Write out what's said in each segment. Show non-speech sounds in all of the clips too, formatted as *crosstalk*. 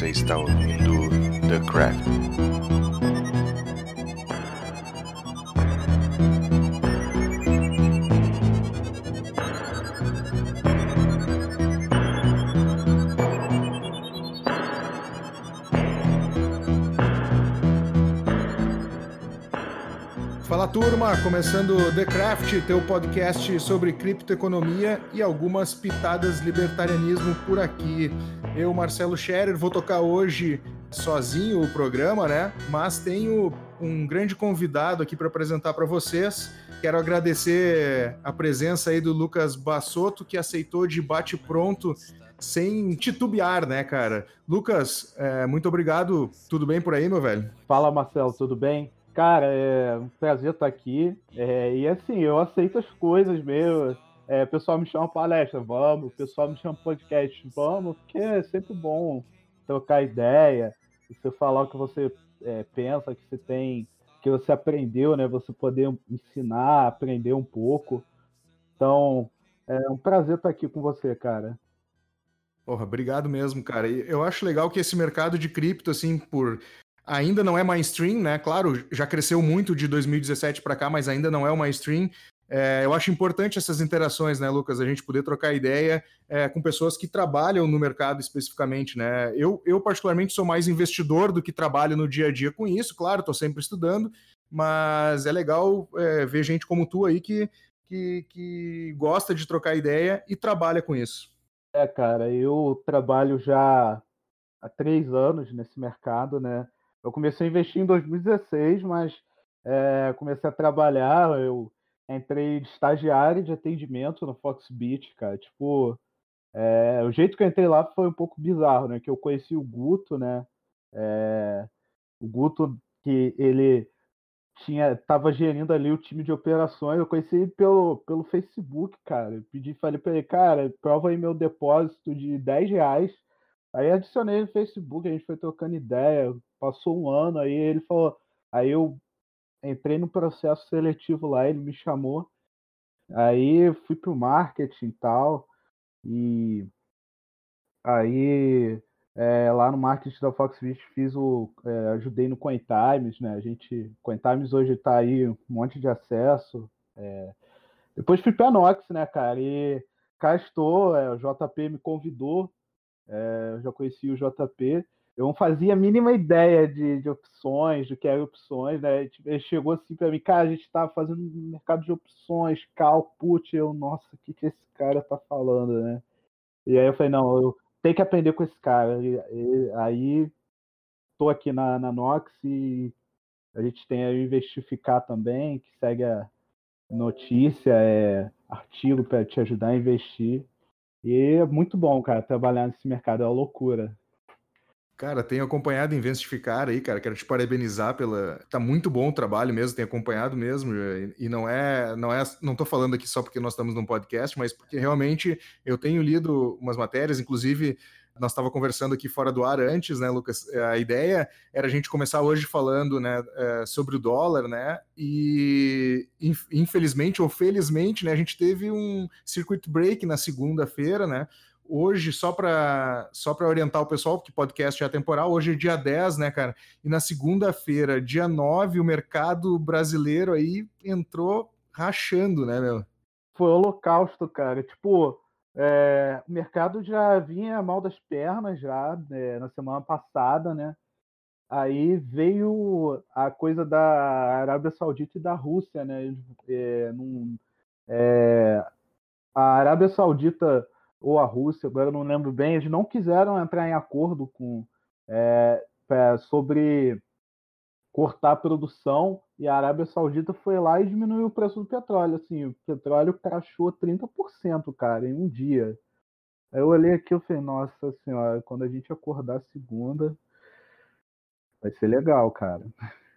Você está ouvindo The Craft. Fala turma, começando The Craft, teu podcast sobre criptoeconomia e algumas pitadas libertarianismo por aqui. Eu, Marcelo Scherer, vou tocar hoje sozinho o programa, né? Mas tenho um grande convidado aqui para apresentar para vocês. Quero agradecer a presença aí do Lucas Bassotto, que aceitou de bate pronto sem titubear, né, cara? Lucas, é, muito obrigado. Tudo bem por aí, meu velho? Fala, Marcelo, tudo bem? Cara, é um prazer estar aqui. É, e assim, eu aceito as coisas mesmo. É, o pessoal me chama palestra, vamos. O pessoal me chama podcast, vamos, porque é sempre bom trocar ideia, você falar o que você é, pensa, que você tem, que você aprendeu, né? Você poder ensinar, aprender um pouco. Então, é um prazer estar aqui com você, cara. Porra, obrigado mesmo, cara. Eu acho legal que esse mercado de cripto, assim, por ainda não é mainstream, né? Claro, já cresceu muito de 2017 para cá, mas ainda não é o mainstream. É, eu acho importante essas interações, né, Lucas? A gente poder trocar ideia é, com pessoas que trabalham no mercado especificamente, né? Eu, eu, particularmente, sou mais investidor do que trabalho no dia a dia com isso, claro, estou sempre estudando, mas é legal é, ver gente como tu aí que, que, que gosta de trocar ideia e trabalha com isso. É, cara, eu trabalho já há três anos nesse mercado, né? Eu comecei a investir em 2016, mas é, comecei a trabalhar, eu entrei de estagiário de atendimento no Foxbit, cara. Tipo, é, o jeito que eu entrei lá foi um pouco bizarro, né? Que eu conheci o Guto, né? É, o Guto, que ele tinha, tava gerindo ali o time de operações. Eu conheci ele pelo, pelo Facebook, cara. Eu pedi, falei para ele, cara, prova aí meu depósito de 10 reais. Aí adicionei no Facebook, a gente foi trocando ideia, passou um ano, aí ele falou. Aí eu entrei no processo seletivo lá, ele me chamou. Aí fui pro marketing e tal. E aí é, lá no marketing da Foxfish fiz o. É, ajudei no CoinTimes, né? A gente. CoinTimes hoje está aí um monte de acesso. É, depois fui para Nox, né, cara? E cá estou, é, o JP me convidou. É, eu já conheci o JP eu não fazia a mínima ideia de, de opções, do que eram opções, né? Ele chegou assim para mim, cara, a gente estava fazendo um mercado de opções, cal, put, eu, nossa, o que, que esse cara tá falando, né? E aí eu falei, não, eu tenho que aprender com esse cara. E, e, aí tô aqui na, na Nox e a gente tem a Investificar também, que segue a notícia, é artigo para te ajudar a investir. E é muito bom, cara, trabalhar nesse mercado, é uma loucura. Cara, tenho acompanhado Investificar aí, cara. Quero te parabenizar pela. Tá muito bom o trabalho mesmo, tenho acompanhado mesmo. E não é, não é, não tô falando aqui só porque nós estamos num podcast, mas porque realmente eu tenho lido umas matérias, inclusive nós estava conversando aqui fora do ar antes, né, Lucas? A ideia era a gente começar hoje falando, né, é, sobre o dólar, né? E infelizmente ou felizmente, né, a gente teve um circuit break na segunda-feira, né? Hoje, só para só orientar o pessoal, porque podcast é temporal, hoje é dia 10, né, cara? E na segunda-feira, dia 9, o mercado brasileiro aí entrou rachando, né, meu? Foi holocausto, cara. Tipo, é, o mercado já vinha mal das pernas já né, na semana passada, né? Aí veio a coisa da Arábia Saudita e da Rússia, né? É, num, é, a Arábia Saudita ou a Rússia, agora eu não lembro bem, eles não quiseram entrar em acordo com é, é, sobre cortar a produção e a Arábia Saudita foi lá e diminuiu o preço do petróleo. Assim, o petróleo crashou 30%, cara, em um dia. Aí eu olhei aqui e falei, nossa senhora, quando a gente acordar segunda, vai ser legal, cara.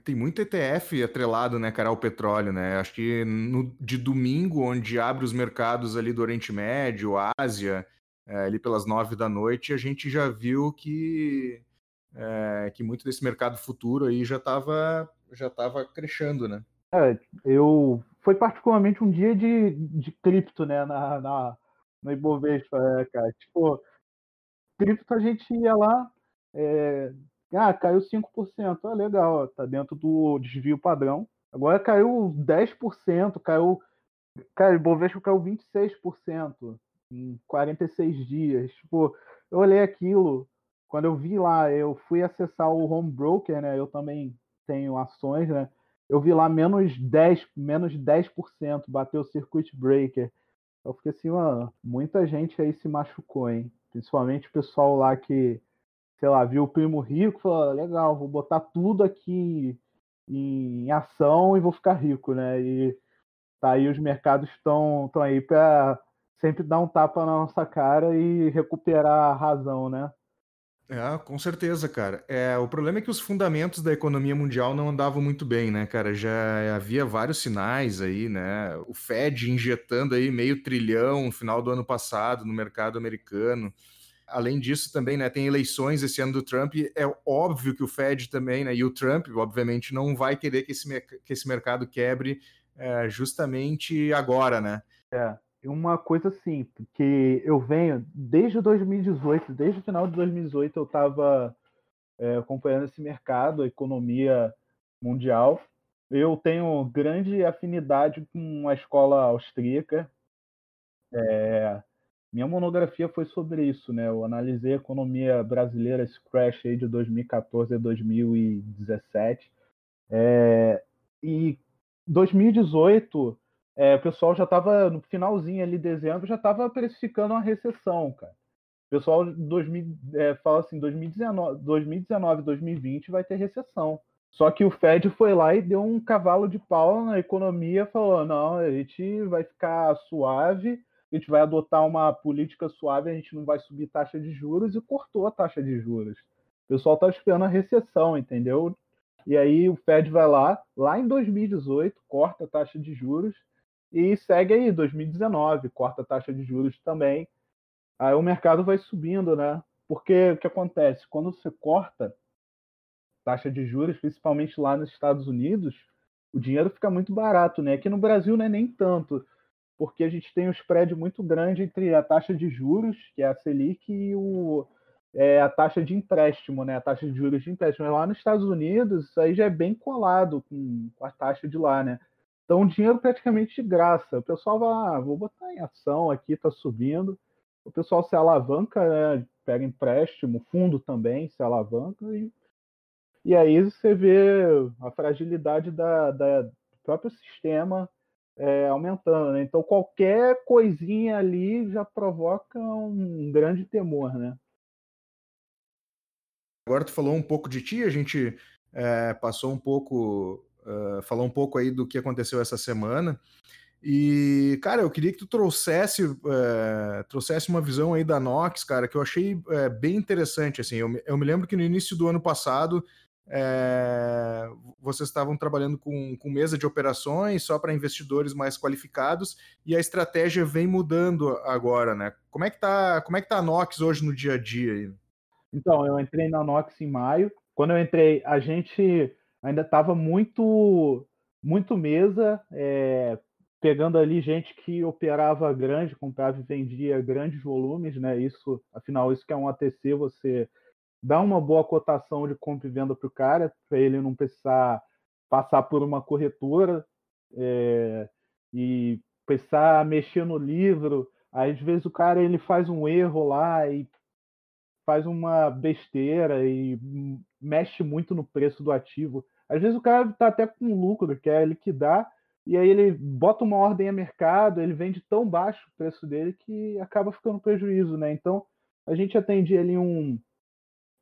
Tem muito ETF atrelado, né, cara, ao petróleo, né? Acho que no, de domingo, onde abre os mercados ali do Oriente Médio, Ásia, é, ali pelas nove da noite, a gente já viu que, é, que muito desse mercado futuro aí já estava já tava crescendo, né? É, eu... Foi particularmente um dia de, de cripto, né, na, na, no Ibovespa, é, cara. Tipo, cripto a gente ia lá, É, ah, caiu 5%. Ah, legal, tá dentro do desvio padrão. Agora caiu 10%, caiu. Cara, o Bovespa caiu 26% em 46 dias. Tipo, eu olhei aquilo, quando eu vi lá, eu fui acessar o home broker, né? Eu também tenho ações, né? Eu vi lá menos 10, menos 10%, bateu o circuit breaker. Eu fiquei assim, mano, muita gente aí se machucou, hein? Principalmente o pessoal lá que sei lá, viu o primo rico, falou, legal, vou botar tudo aqui em ação e vou ficar rico, né? E tá aí os mercados estão estão aí para sempre dar um tapa na nossa cara e recuperar a razão, né? É, com certeza, cara. É, o problema é que os fundamentos da economia mundial não andavam muito bem, né, cara? Já havia vários sinais aí, né? O Fed injetando aí meio trilhão no final do ano passado no mercado americano. Além disso, também, né, tem eleições esse ano do Trump. É óbvio que o Fed também, né, e o Trump, obviamente, não vai querer que esse, que esse mercado quebre é, justamente agora, né? É, uma coisa assim, que eu venho desde 2018, desde o final de 2018, eu estava é, acompanhando esse mercado, a economia mundial. Eu tenho grande afinidade com a escola austríaca. É, minha monografia foi sobre isso, né? Eu analisei a economia brasileira, esse crash aí de 2014 a 2017. É, e 2018, é, o pessoal já estava no finalzinho ali, dezembro, já estava precificando uma recessão, cara. O pessoal 2000, é, fala assim, 2019, 2019, 2020 vai ter recessão. Só que o Fed foi lá e deu um cavalo de pau na economia, falou: não, a gente vai ficar suave, a gente vai adotar uma política suave, a gente não vai subir taxa de juros e cortou a taxa de juros. O pessoal está esperando a recessão, entendeu? E aí o Fed vai lá, lá em 2018, corta a taxa de juros e segue aí 2019, corta a taxa de juros também. Aí o mercado vai subindo, né? Porque o que acontece? Quando você corta taxa de juros, principalmente lá nos Estados Unidos, o dinheiro fica muito barato, né? Aqui no Brasil não é nem tanto porque a gente tem um spread muito grande entre a taxa de juros, que é a Selic, e o, é, a taxa de empréstimo, né? A taxa de juros de empréstimo. Lá nos Estados Unidos, isso aí já é bem colado com, com a taxa de lá, né? Então, dinheiro praticamente de graça. O pessoal vai, ah, vou botar em ação aqui, está subindo. O pessoal se alavanca, né? pega empréstimo, fundo também se alavanca. E, e aí você vê a fragilidade da, da, do próprio sistema é, aumentando, né? Então qualquer coisinha ali já provoca um grande temor, né? Agora tu falou um pouco de ti, a gente é, passou um pouco, uh, falou um pouco aí do que aconteceu essa semana. E, cara, eu queria que tu trouxesse, é, trouxesse uma visão aí da Nox, cara, que eu achei é, bem interessante, assim, eu, eu me lembro que no início do ano passado é, vocês estavam trabalhando com, com mesa de operações só para investidores mais qualificados e a estratégia vem mudando agora, né? Como é que tá, como é que tá a Nox hoje no dia a dia? Aí? Então, eu entrei na Nox em maio. Quando eu entrei, a gente ainda estava muito, muito mesa, é, pegando ali gente que operava grande, comprava e vendia grandes volumes, né? Isso, afinal, isso que é um ATC, você dá uma boa cotação de compra e venda para o cara, para ele não precisar passar por uma corretora é, e precisar mexer no livro. Às vezes, o cara ele faz um erro lá e faz uma besteira e mexe muito no preço do ativo. Às vezes, o cara está até com lucro, quer liquidar, e aí ele bota uma ordem a mercado, ele vende tão baixo o preço dele que acaba ficando prejuízo, né? Então, a gente atendia ali um,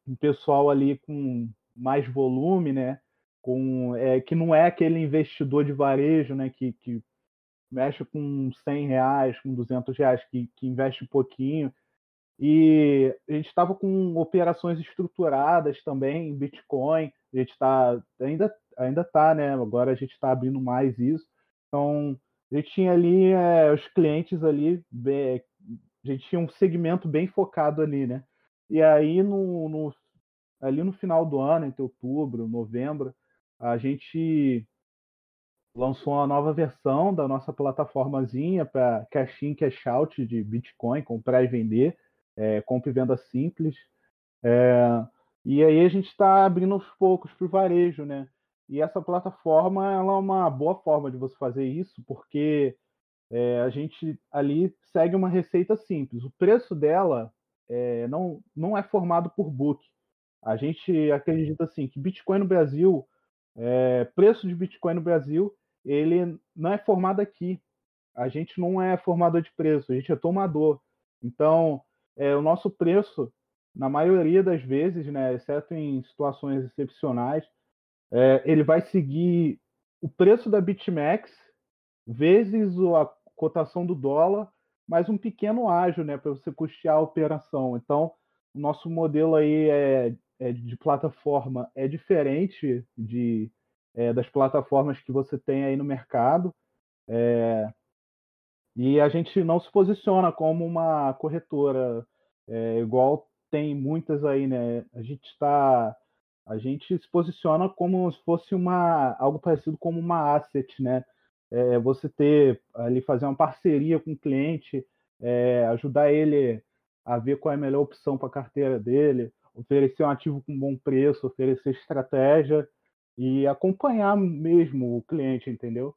um pessoal ali com mais volume, né? Com, é, que não é aquele investidor de varejo, né? Que, que mexe com 100 reais, com 200 reais, que, que investe um pouquinho. E a gente estava com operações estruturadas também em Bitcoin. A gente está ainda ainda tá, né? Agora a gente está abrindo mais isso. Então a gente tinha ali é, os clientes ali, a gente tinha um segmento bem focado ali, né? E aí, no, no, ali no final do ano, entre outubro, novembro, a gente lançou uma nova versão da nossa plataformazinha para cash in, cash out de Bitcoin, comprar e vender, é, compra e venda simples. É, E aí a gente está abrindo aos poucos para o varejo, né? E essa plataforma ela é uma boa forma de você fazer isso, porque é, a gente ali segue uma receita simples. O preço dela é, não, não é formado por book. A gente acredita assim que Bitcoin no Brasil, é, preço de Bitcoin no Brasil, ele não é formado aqui. A gente não é formador de preço, a gente é tomador. Então, é, o nosso preço, na maioria das vezes, né, exceto em situações excepcionais, é, ele vai seguir o preço da BitMEX vezes a cotação do dólar, mais um pequeno ágio, né, para você custear a operação. Então, o nosso modelo aí é, é de plataforma é diferente de, é, das plataformas que você tem aí no mercado. É, e a gente não se posiciona como uma corretora, é, igual tem muitas aí, né? A gente está a gente se posiciona como se fosse uma algo parecido como uma asset, né? É, você ter ali fazer uma parceria com o cliente, é, ajudar ele a ver qual é a melhor opção para a carteira dele, oferecer um ativo com bom preço, oferecer estratégia e acompanhar mesmo o cliente, entendeu?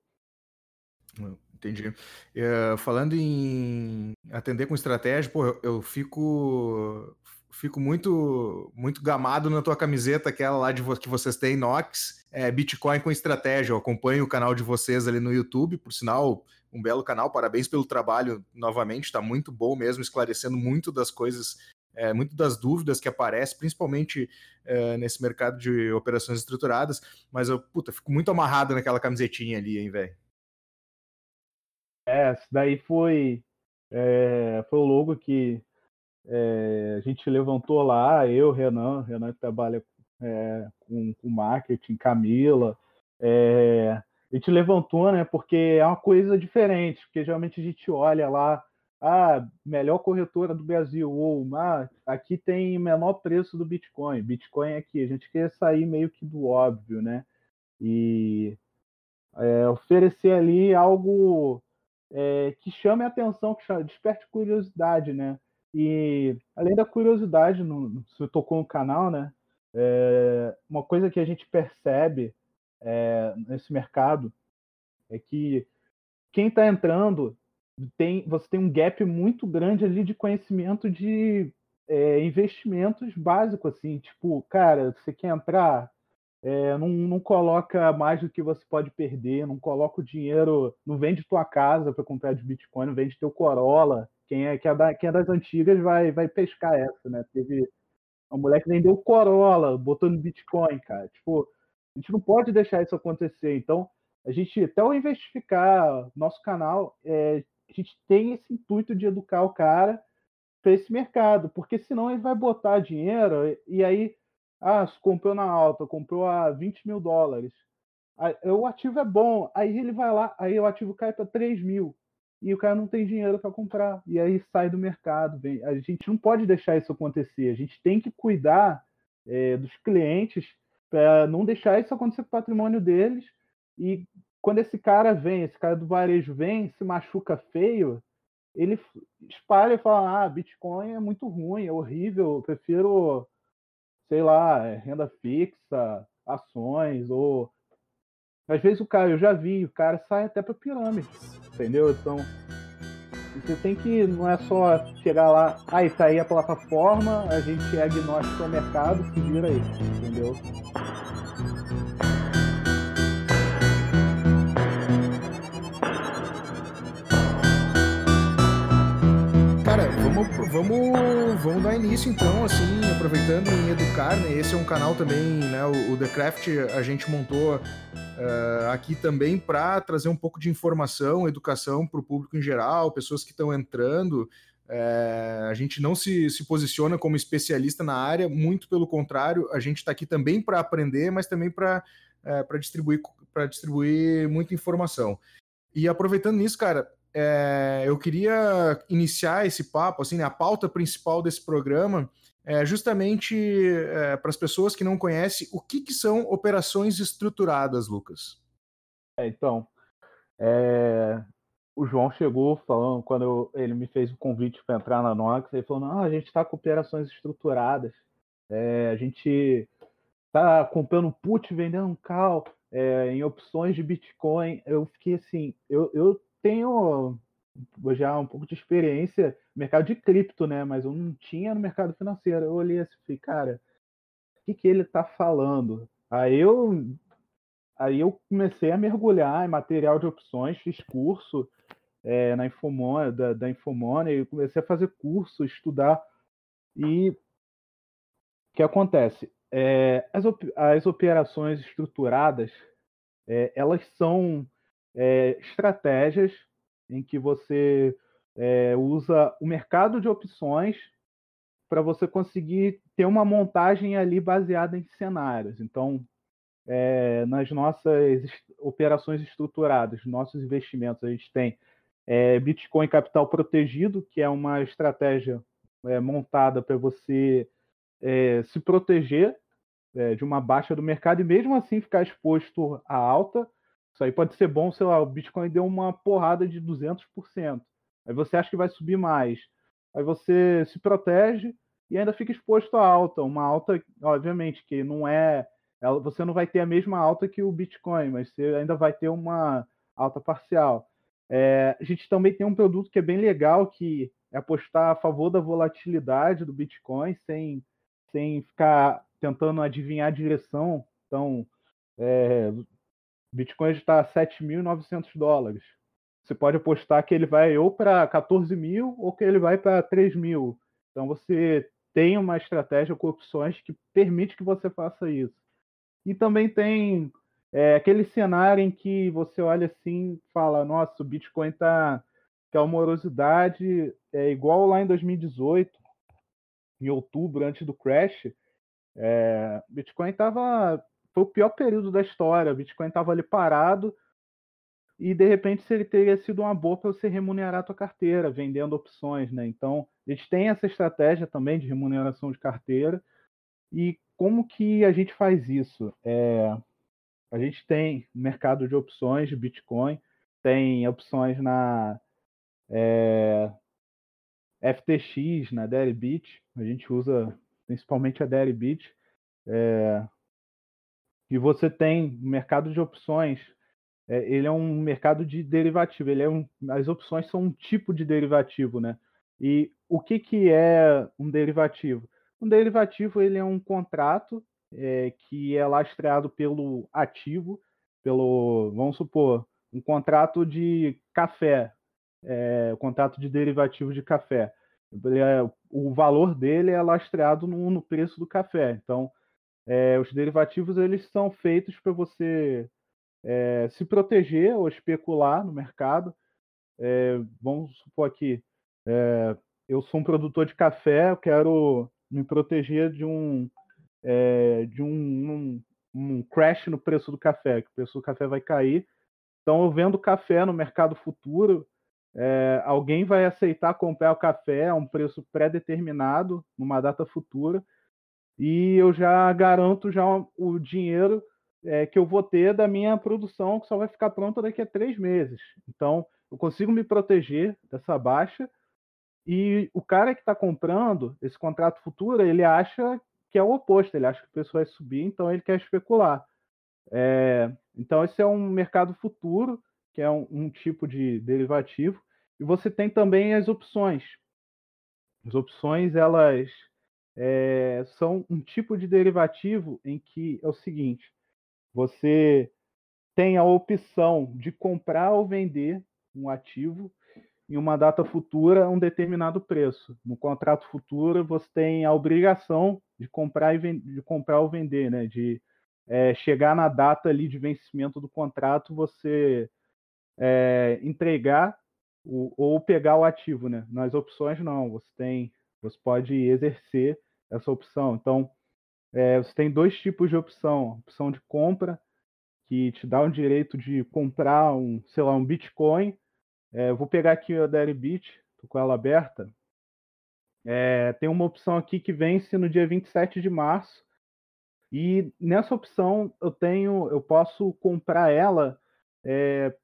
Entendi. Uh, falando em atender com estratégia, pô, eu, eu fico fico muito muito gamado na tua camiseta, aquela lá de que vocês têm, Nox, é, Bitcoin com estratégia. Eu acompanho o canal de vocês ali no YouTube, por sinal, um belo canal. Parabéns pelo trabalho novamente, está muito bom mesmo, esclarecendo muito das coisas, é, muito das dúvidas que aparecem, principalmente é, nesse mercado de operações estruturadas. Mas eu, puta, fico muito amarrado naquela camisetinha ali, hein, velho. É, isso daí foi, é, foi o logo que é, a gente levantou lá, eu, Renan, Renan que trabalha é, com, com marketing, Camila, é, a gente levantou, né, porque é uma coisa diferente, porque geralmente a gente olha lá, ah, melhor corretora do Brasil, ou ah, aqui tem menor preço do Bitcoin, Bitcoin é aqui, a gente quer sair meio que do óbvio, né, e é, oferecer ali algo é, que chame a atenção, que chame, desperte curiosidade, né? E além da curiosidade, no, você tocou no canal, né? É, uma coisa que a gente percebe é, nesse mercado é que quem está entrando tem, você tem um gap muito grande ali de conhecimento de é, investimentos básicos, assim, tipo, cara, você quer entrar, é, não, não, coloca mais do que você pode perder, não coloca o dinheiro, não vende tua casa para comprar de Bitcoin, não vende teu Corolla. Quem é, quem é, da, quem é das antigas vai, vai pescar essa, né? Teve uma mulher que vendeu Corolla, botou no Bitcoin, cara. Tipo, a gente não pode deixar isso acontecer. Então, a gente, até o investificar nosso canal, é, a gente tem esse intuito de educar o cara para esse mercado, porque senão ele vai botar dinheiro e aí ah, comprou na alta, comprou a 20 mil dólares. Aí, o ativo é bom, aí ele vai lá, aí o ativo cai para 3 mil. E o cara não tem dinheiro para comprar. E aí sai do mercado. Vem. A gente não pode deixar isso acontecer. A gente tem que cuidar é, dos clientes para não deixar isso acontecer com o patrimônio deles. E quando esse cara vem, esse cara do varejo vem, se machuca feio, ele espalha e fala: ah, Bitcoin é muito ruim, é horrível, eu prefiro sei lá, é, renda fixa, ações, ou. Às vezes o cara, eu já vi, o cara sai até para pirâmide, entendeu? Então, você tem que, não é só chegar lá, aí ah, tá aí a plataforma, a gente é agnóstico ao mercado, se vira aí, entendeu? Vamos, vamos dar início então, assim, aproveitando em educar, né? Esse é um canal também, né? O, o The Craft a gente montou uh, aqui também para trazer um pouco de informação, educação para o público em geral, pessoas que estão entrando. É, a gente não se, se posiciona como especialista na área, muito pelo contrário, a gente está aqui também para aprender, mas também para é, distribuir, distribuir muita informação. E aproveitando nisso, cara, é, eu queria iniciar esse papo, assim, né, a pauta principal desse programa é justamente é, para as pessoas que não conhecem o que, que são operações estruturadas, Lucas. É, então, é, o João chegou falando, quando eu, ele me fez o convite para entrar na Nox, ele falou: não, a gente está com operações estruturadas. É, a gente tá comprando put, vendendo call é, em opções de Bitcoin. Eu fiquei assim, eu, eu tenho já um pouco de experiência no mercado de cripto, né? Mas eu não tinha no mercado financeiro. Eu olhei assim, falei, cara, o que, que ele tá falando? Aí eu, aí eu comecei a mergulhar em material de opções, fiz curso é, na Infomone, da, da Infomone, comecei a fazer curso, estudar. E o que acontece? É, as, op as operações estruturadas, é, elas são é, estratégias em que você é, usa o mercado de opções para você conseguir ter uma montagem ali baseada em cenários. Então, é, nas nossas operações estruturadas, nossos investimentos, a gente tem é, Bitcoin Capital Protegido, que é uma estratégia é, montada para você é, se proteger de uma baixa do mercado e mesmo assim ficar exposto à alta. Isso aí pode ser bom, sei lá, o Bitcoin deu uma porrada de 200%. Aí você acha que vai subir mais. Aí você se protege e ainda fica exposto à alta. Uma alta, obviamente, que não é. Você não vai ter a mesma alta que o Bitcoin, mas você ainda vai ter uma alta parcial. É, a gente também tem um produto que é bem legal, que é apostar a favor da volatilidade do Bitcoin, sem, sem ficar tentando adivinhar a direção. Então, é, Bitcoin está a 7.900 dólares. Você pode apostar que ele vai ou para 14 mil ou que ele vai para 3 mil. Então você tem uma estratégia com opções que permite que você faça isso. E também tem é, aquele cenário em que você olha assim fala, nossa, o Bitcoin está que a morosidade é igual lá em 2018, em outubro, antes do crash, é, Bitcoin estava foi o pior período da história. O Bitcoin estava ali parado e de repente ele teria sido uma boa para você remunerar a tua carteira, vendendo opções, né? Então, a gente tem essa estratégia também de remuneração de carteira. E como que a gente faz isso? É, a gente tem mercado de opções de Bitcoin, tem opções na é, FTX, na Deribit, a gente usa principalmente a Deribit. É, e você tem mercado de opções. É, ele é um mercado de derivativo. Ele é um, as opções são um tipo de derivativo, né? E o que, que é um derivativo? Um derivativo ele é um contrato é, que é lastreado pelo ativo, pelo, vamos supor, um contrato de café, é, contrato de derivativo de café. É, o valor dele é lastreado no, no preço do café. Então, é, os derivativos eles são feitos para você é, se proteger ou especular no mercado. É, vamos supor aqui, é, eu sou um produtor de café, eu quero me proteger de um é, de um, um, um, crash no preço do café, que o preço do café vai cair. Então eu vendo café no mercado futuro, é, alguém vai aceitar comprar o café a um preço pré-determinado numa data futura e eu já garanto já o dinheiro é, que eu vou ter da minha produção, que só vai ficar pronta daqui a três meses. Então, eu consigo me proteger dessa baixa. E o cara que está comprando esse contrato futuro, ele acha que é o oposto, ele acha que o preço vai subir, então ele quer especular. É, então, esse é um mercado futuro, que é um, um tipo de derivativo. E você tem também as opções. As opções, elas é, são um tipo de derivativo em que é o seguinte: você tem a opção de comprar ou vender um ativo em uma data futura a um determinado preço. No contrato futuro, você tem a obrigação de comprar, e de comprar ou vender, né? de é, chegar na data ali de vencimento do contrato, você é, entregar o, ou pegar o ativo. Né? Nas opções, não. Você tem, você pode exercer essa opção. Então, é, você tem dois tipos de opção: opção de compra, que te dá o direito de comprar um, sei lá, um Bitcoin. É, vou pegar aqui a Deribit, estou com ela aberta. É, tem uma opção aqui que vence no dia 27 de março. E nessa opção eu tenho, eu posso comprar ela é,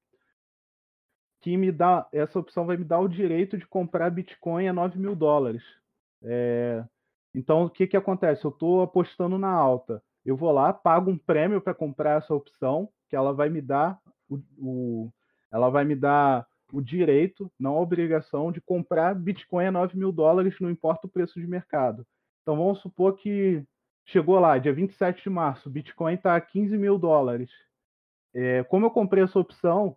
que me dá, essa opção vai me dar o direito de comprar Bitcoin a 9 mil dólares. É, Então, o que, que acontece? Eu estou apostando na alta. Eu vou lá, pago um prêmio para comprar essa opção, que ela vai me dar o, o, ela vai me dar o direito, não a obrigação, de comprar Bitcoin a 9 mil dólares, não importa o preço de mercado. Então vamos supor que chegou lá, dia 27 de março, Bitcoin está a 15 mil dólares. É, como eu comprei essa opção,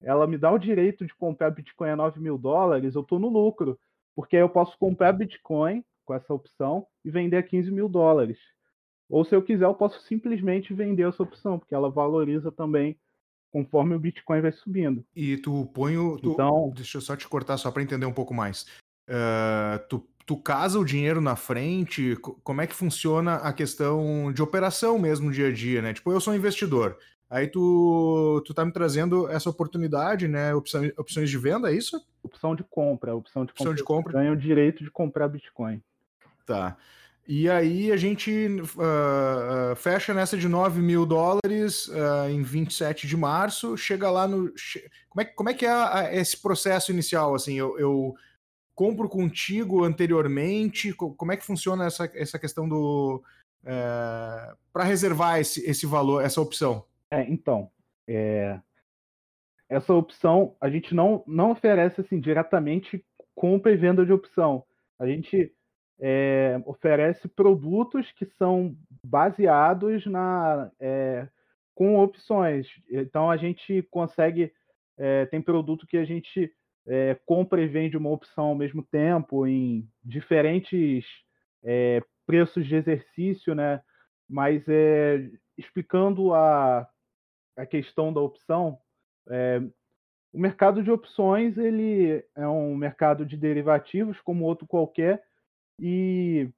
ela me dá o direito de comprar Bitcoin a 9 mil dólares, eu estou no lucro, porque eu posso comprar Bitcoin com essa opção e vender a 15 mil dólares. Ou se eu quiser, eu posso simplesmente vender essa opção, porque ela valoriza também conforme o Bitcoin vai subindo. E tu põe o. Tu, então, deixa eu só te cortar só para entender um pouco mais. Uh, tu, tu casa o dinheiro na frente? Como é que funciona a questão de operação mesmo dia a dia, né? Tipo, eu sou um investidor. Aí tu, tu tá me trazendo essa oportunidade, né? Opção, opções de venda, é isso? Opção de compra. Opção de opção compra. De compra. Ganha o direito de comprar Bitcoin. Tá. E aí a gente uh, uh, fecha nessa de 9 mil dólares uh, em 27 de março, chega lá no. Como é, como é que é a, a, esse processo inicial? Assim, eu, eu, compro contigo anteriormente? Como é que funciona essa, essa questão do. Eh, para reservar esse, esse valor, essa opção? É, então. É, essa opção a gente não, não oferece assim diretamente compra e venda de opção. A gente é, oferece produtos que são baseados na é, com opções. Então a gente consegue é, tem produto que a gente compra e vende uma opção ao mesmo tempo em diferentes preços de exercício, né? Mas explicando a, a questão da opção, o mercado de opções ele é um mercado de derivativos como outro qualquer e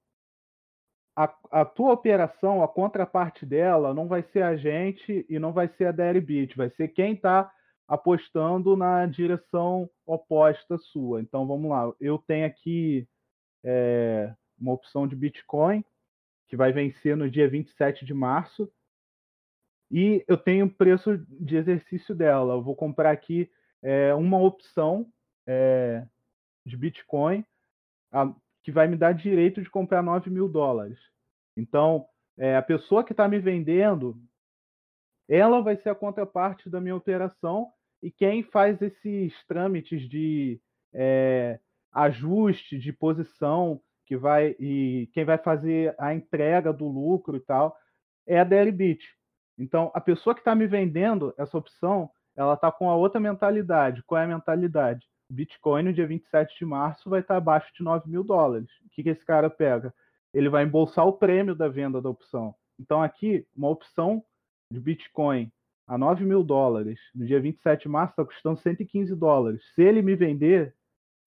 a, a, tua operação, a contraparte dela, não vai ser a gente e não vai ser a Deribit, vai ser quem está apostando na direção oposta sua. Então vamos lá, eu tenho aqui é, uma opção de Bitcoin que vai vencer no dia 27 de março e eu tenho o preço de exercício dela. Eu vou comprar aqui é, uma opção é, de Bitcoin a, que vai me dar direito de comprar 9 mil dólares. Então, é, a pessoa que está me vendendo, ela vai ser a contraparte da minha operação e quem faz esses trâmites de é, ajuste de posição que vai e quem vai fazer a entrega do lucro e tal é a Deribit. Então, a pessoa que está me vendendo essa opção, ela está com a outra mentalidade. Qual é a mentalidade? Bitcoin no dia 27 de março vai estar abaixo de 9 mil dólares. O que, que esse cara pega? Ele vai embolsar o prêmio da venda da opção. Então, aqui, uma opção de Bitcoin a 9 mil dólares no dia 27 de março está custando 115 dólares. Se ele me vender,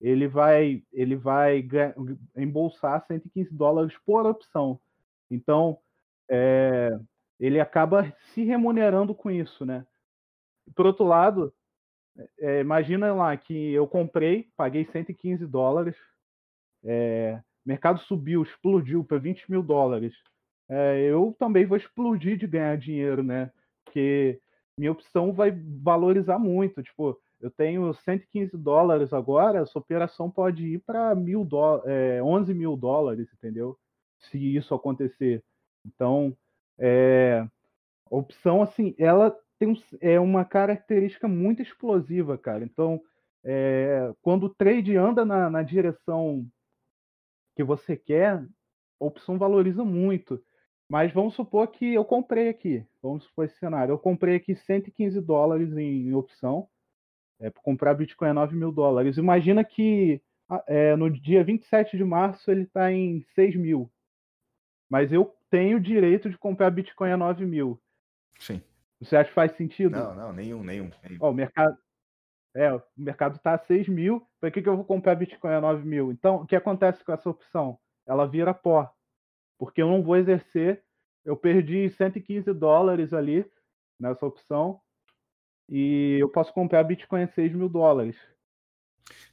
ele vai, ele vai embolsar 115 dólares por opção. Então, é, ele acaba se remunerando com isso, né? Por outro lado, é, imagina lá que eu comprei, paguei 115 dólares, é, mercado subiu, explodiu para 20 mil dólares. É, eu também vou explodir de ganhar dinheiro, né? Porque minha opção vai valorizar muito. Tipo, eu tenho 115 dólares agora, essa operação pode ir para mil é, 11 mil dólares, entendeu? Se isso acontecer. Então, é, a opção, assim, ela tem um, é uma característica muito explosiva, cara. Então, é, quando o trade anda na, na direção que você quer, a opção valoriza muito. Mas vamos supor que eu comprei aqui, vamos supor esse cenário, eu comprei aqui 115 dólares em, em opção, é, para comprar Bitcoin a 9 mil dólares. Imagina que é, no dia 27 de março ele está em 6 mil, mas eu tenho o direito de comprar Bitcoin a 9 mil. Sim. Você acha que faz sentido? Não, não, nenhum, nenhum. nenhum. Ó, o mercado. É, o mercado está a 6 mil, para que, que eu vou comprar Bitcoin a 9 mil? Então, o que acontece com essa opção? Ela vira pó. Porque eu não vou exercer. Eu perdi 115 dólares ali nessa opção. E eu posso comprar Bitcoin a 6 mil dólares.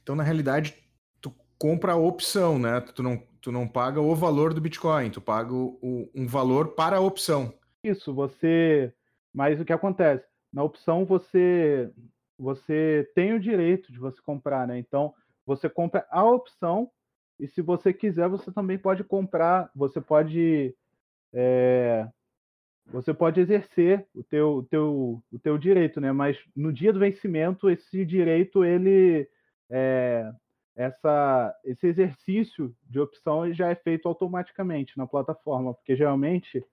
Então, na realidade, tu compra a opção, né? Tu não, tu não paga o valor do Bitcoin, tu paga o, um valor para a opção. Isso, você mas o que acontece? Na opção você você tem o direito de você comprar, né? Então você compra a opção E se você quiser, você também pode comprar, você pode é, você pode exercer o teu, o teu, o teu direito, né? Mas no dia do vencimento, esse direito, ele é, essa, esse exercício de opção já é feito automaticamente na plataforma, porque geralmente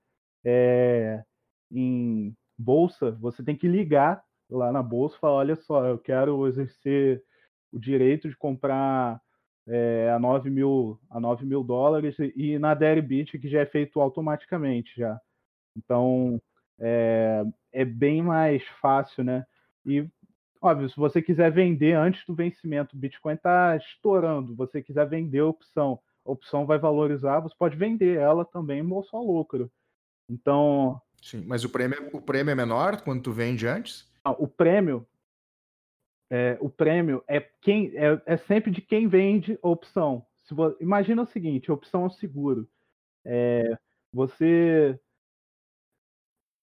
é, em bolsa você tem que ligar lá na bolsa e falar, olha só, eu quero exercer o direito de comprar é, a 9 mil a 9 mil dólares e na Deribit que já é feito automaticamente já. Então é, é bem mais fácil, né? E óbvio, se você quiser vender antes do vencimento, o Bitcoin está estourando, você quiser vender a opção, a opção vai valorizar, você pode vender ela também bolsa lucro. Então. Sim, mas o prêmio, o prêmio é menor quando tu vende antes? o prêmio é, o prêmio é quem é, é, sempre de quem vende a opção. Vo, imagina o seguinte: a opção é o seguro. É, você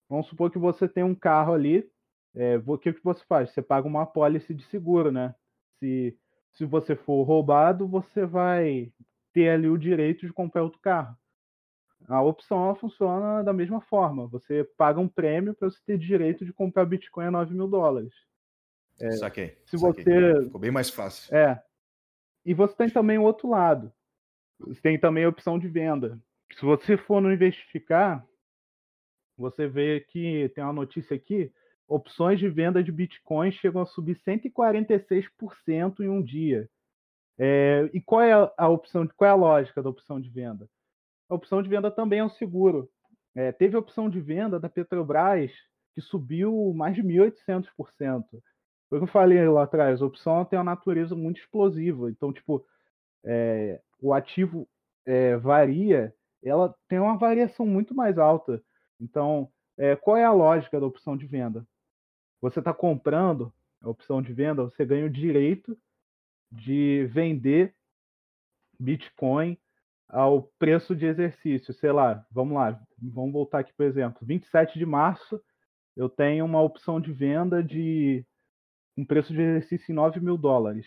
vamos supor que você tem um carro ali. É, o que, que você faz? Você paga uma apólice de seguro, né? Se, se você for roubado, você vai ter ali o direito de comprar outro carro. A opção funciona da mesma forma. Você paga um prêmio para você ter direito de comprar Bitcoin a 9 mil dólares. É, saquei. Se saquei. você. Ficou bem mais fácil. É. E você tem também o outro lado. Você tem também a opção de venda. Se você for no investificar, você vê que tem uma notícia aqui: opções de venda de Bitcoin chegam a subir 146% em um dia. É, e qual é a, a, opção? Qual é a lógica da opção de venda? A opção de venda também é um seguro. É, teve a opção de venda da Petrobras que subiu mais de 1.800%. Foi o que eu falei lá atrás, a opção tem uma natureza muito explosiva. Então, tipo, é, o ativo é, varia, ela tem uma variação muito mais alta. Então, é, qual é a lógica da opção de venda? Você está comprando a opção de venda, você ganha o direito de vender Bitcoin ao preço de exercício. Sei lá, vamos lá, vamos voltar aqui, por exemplo, 27 de março, eu tenho uma opção de venda de um preço de exercício em 9 mil dólares.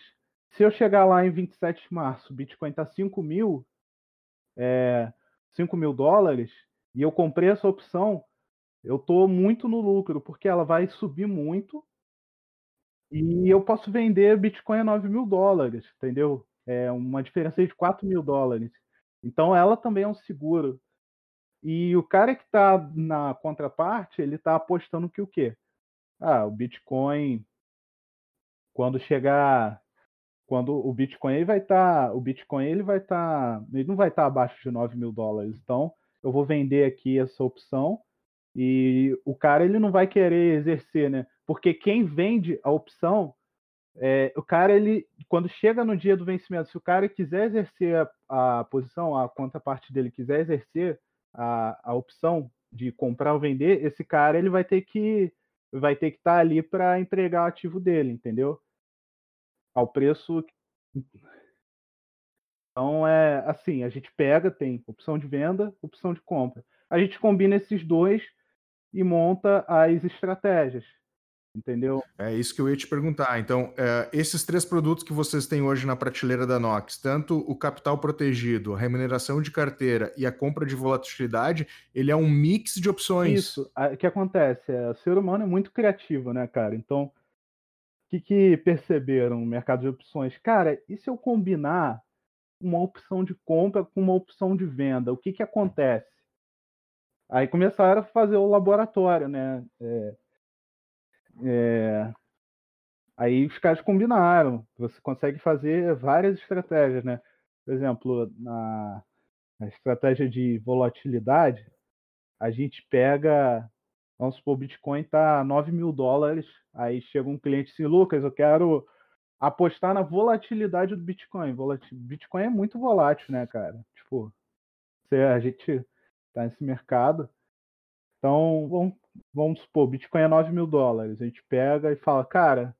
Se eu chegar lá em 27 de março, o Bitcoin está 5 mil, é, 5 mil dólares, e eu comprei essa opção, eu estou muito no lucro, porque ela vai subir muito e eu posso vender Bitcoin a 9 mil dólares, entendeu? É uma diferença de 4 mil dólares. Então ela também é um seguro. E o cara que está na contraparte, ele está apostando que o quê? Ah, o Bitcoin quando chegar quando o Bitcoin ele vai estar, tá, o Bitcoin ele vai estar, tá, ele não vai estar tá abaixo de 9 mil dólares. Então, eu vou vender aqui essa opção e o cara ele não vai querer exercer, né? Porque quem vende a opção, é, o cara ele, quando chega no dia do vencimento, se o cara quiser exercer a, a posição, a contraparte dele quiser exercer a, a opção de comprar ou vender, esse cara ele vai ter que vai ter que estar ali para entregar o ativo dele, entendeu? ao preço. Então é assim, a gente pega, tem opção de venda, opção de compra. A gente combina esses dois e monta as estratégias. Entendeu? É isso que eu ia te perguntar. Então, é, esses três produtos que vocês têm hoje na prateleira da Nox, tanto o capital protegido, a remuneração de carteira e a compra de volatilidade, ele é um mix de opções. Isso. O que acontece? É, o ser humano é muito criativo, né, cara? Então, que, que perceberam no mercado de opções? Cara, e se eu combinar uma opção de compra com uma opção de venda? O que, que acontece? Aí começaram a fazer o laboratório, né? É, é, aí os caras combinaram. Você consegue fazer várias estratégias, né? Por exemplo, na, na estratégia de volatilidade, a gente pega Vamos supor, o Bitcoin está 9 mil dólares. Aí chega um cliente assim, Lucas, eu quero apostar na volatilidade do Bitcoin. Bitcoin é muito volátil, né, cara? Tipo, a gente tá nesse mercado. Então, vamos, vamos supor, Bitcoin é 9 mil dólares. A gente pega e fala, cara,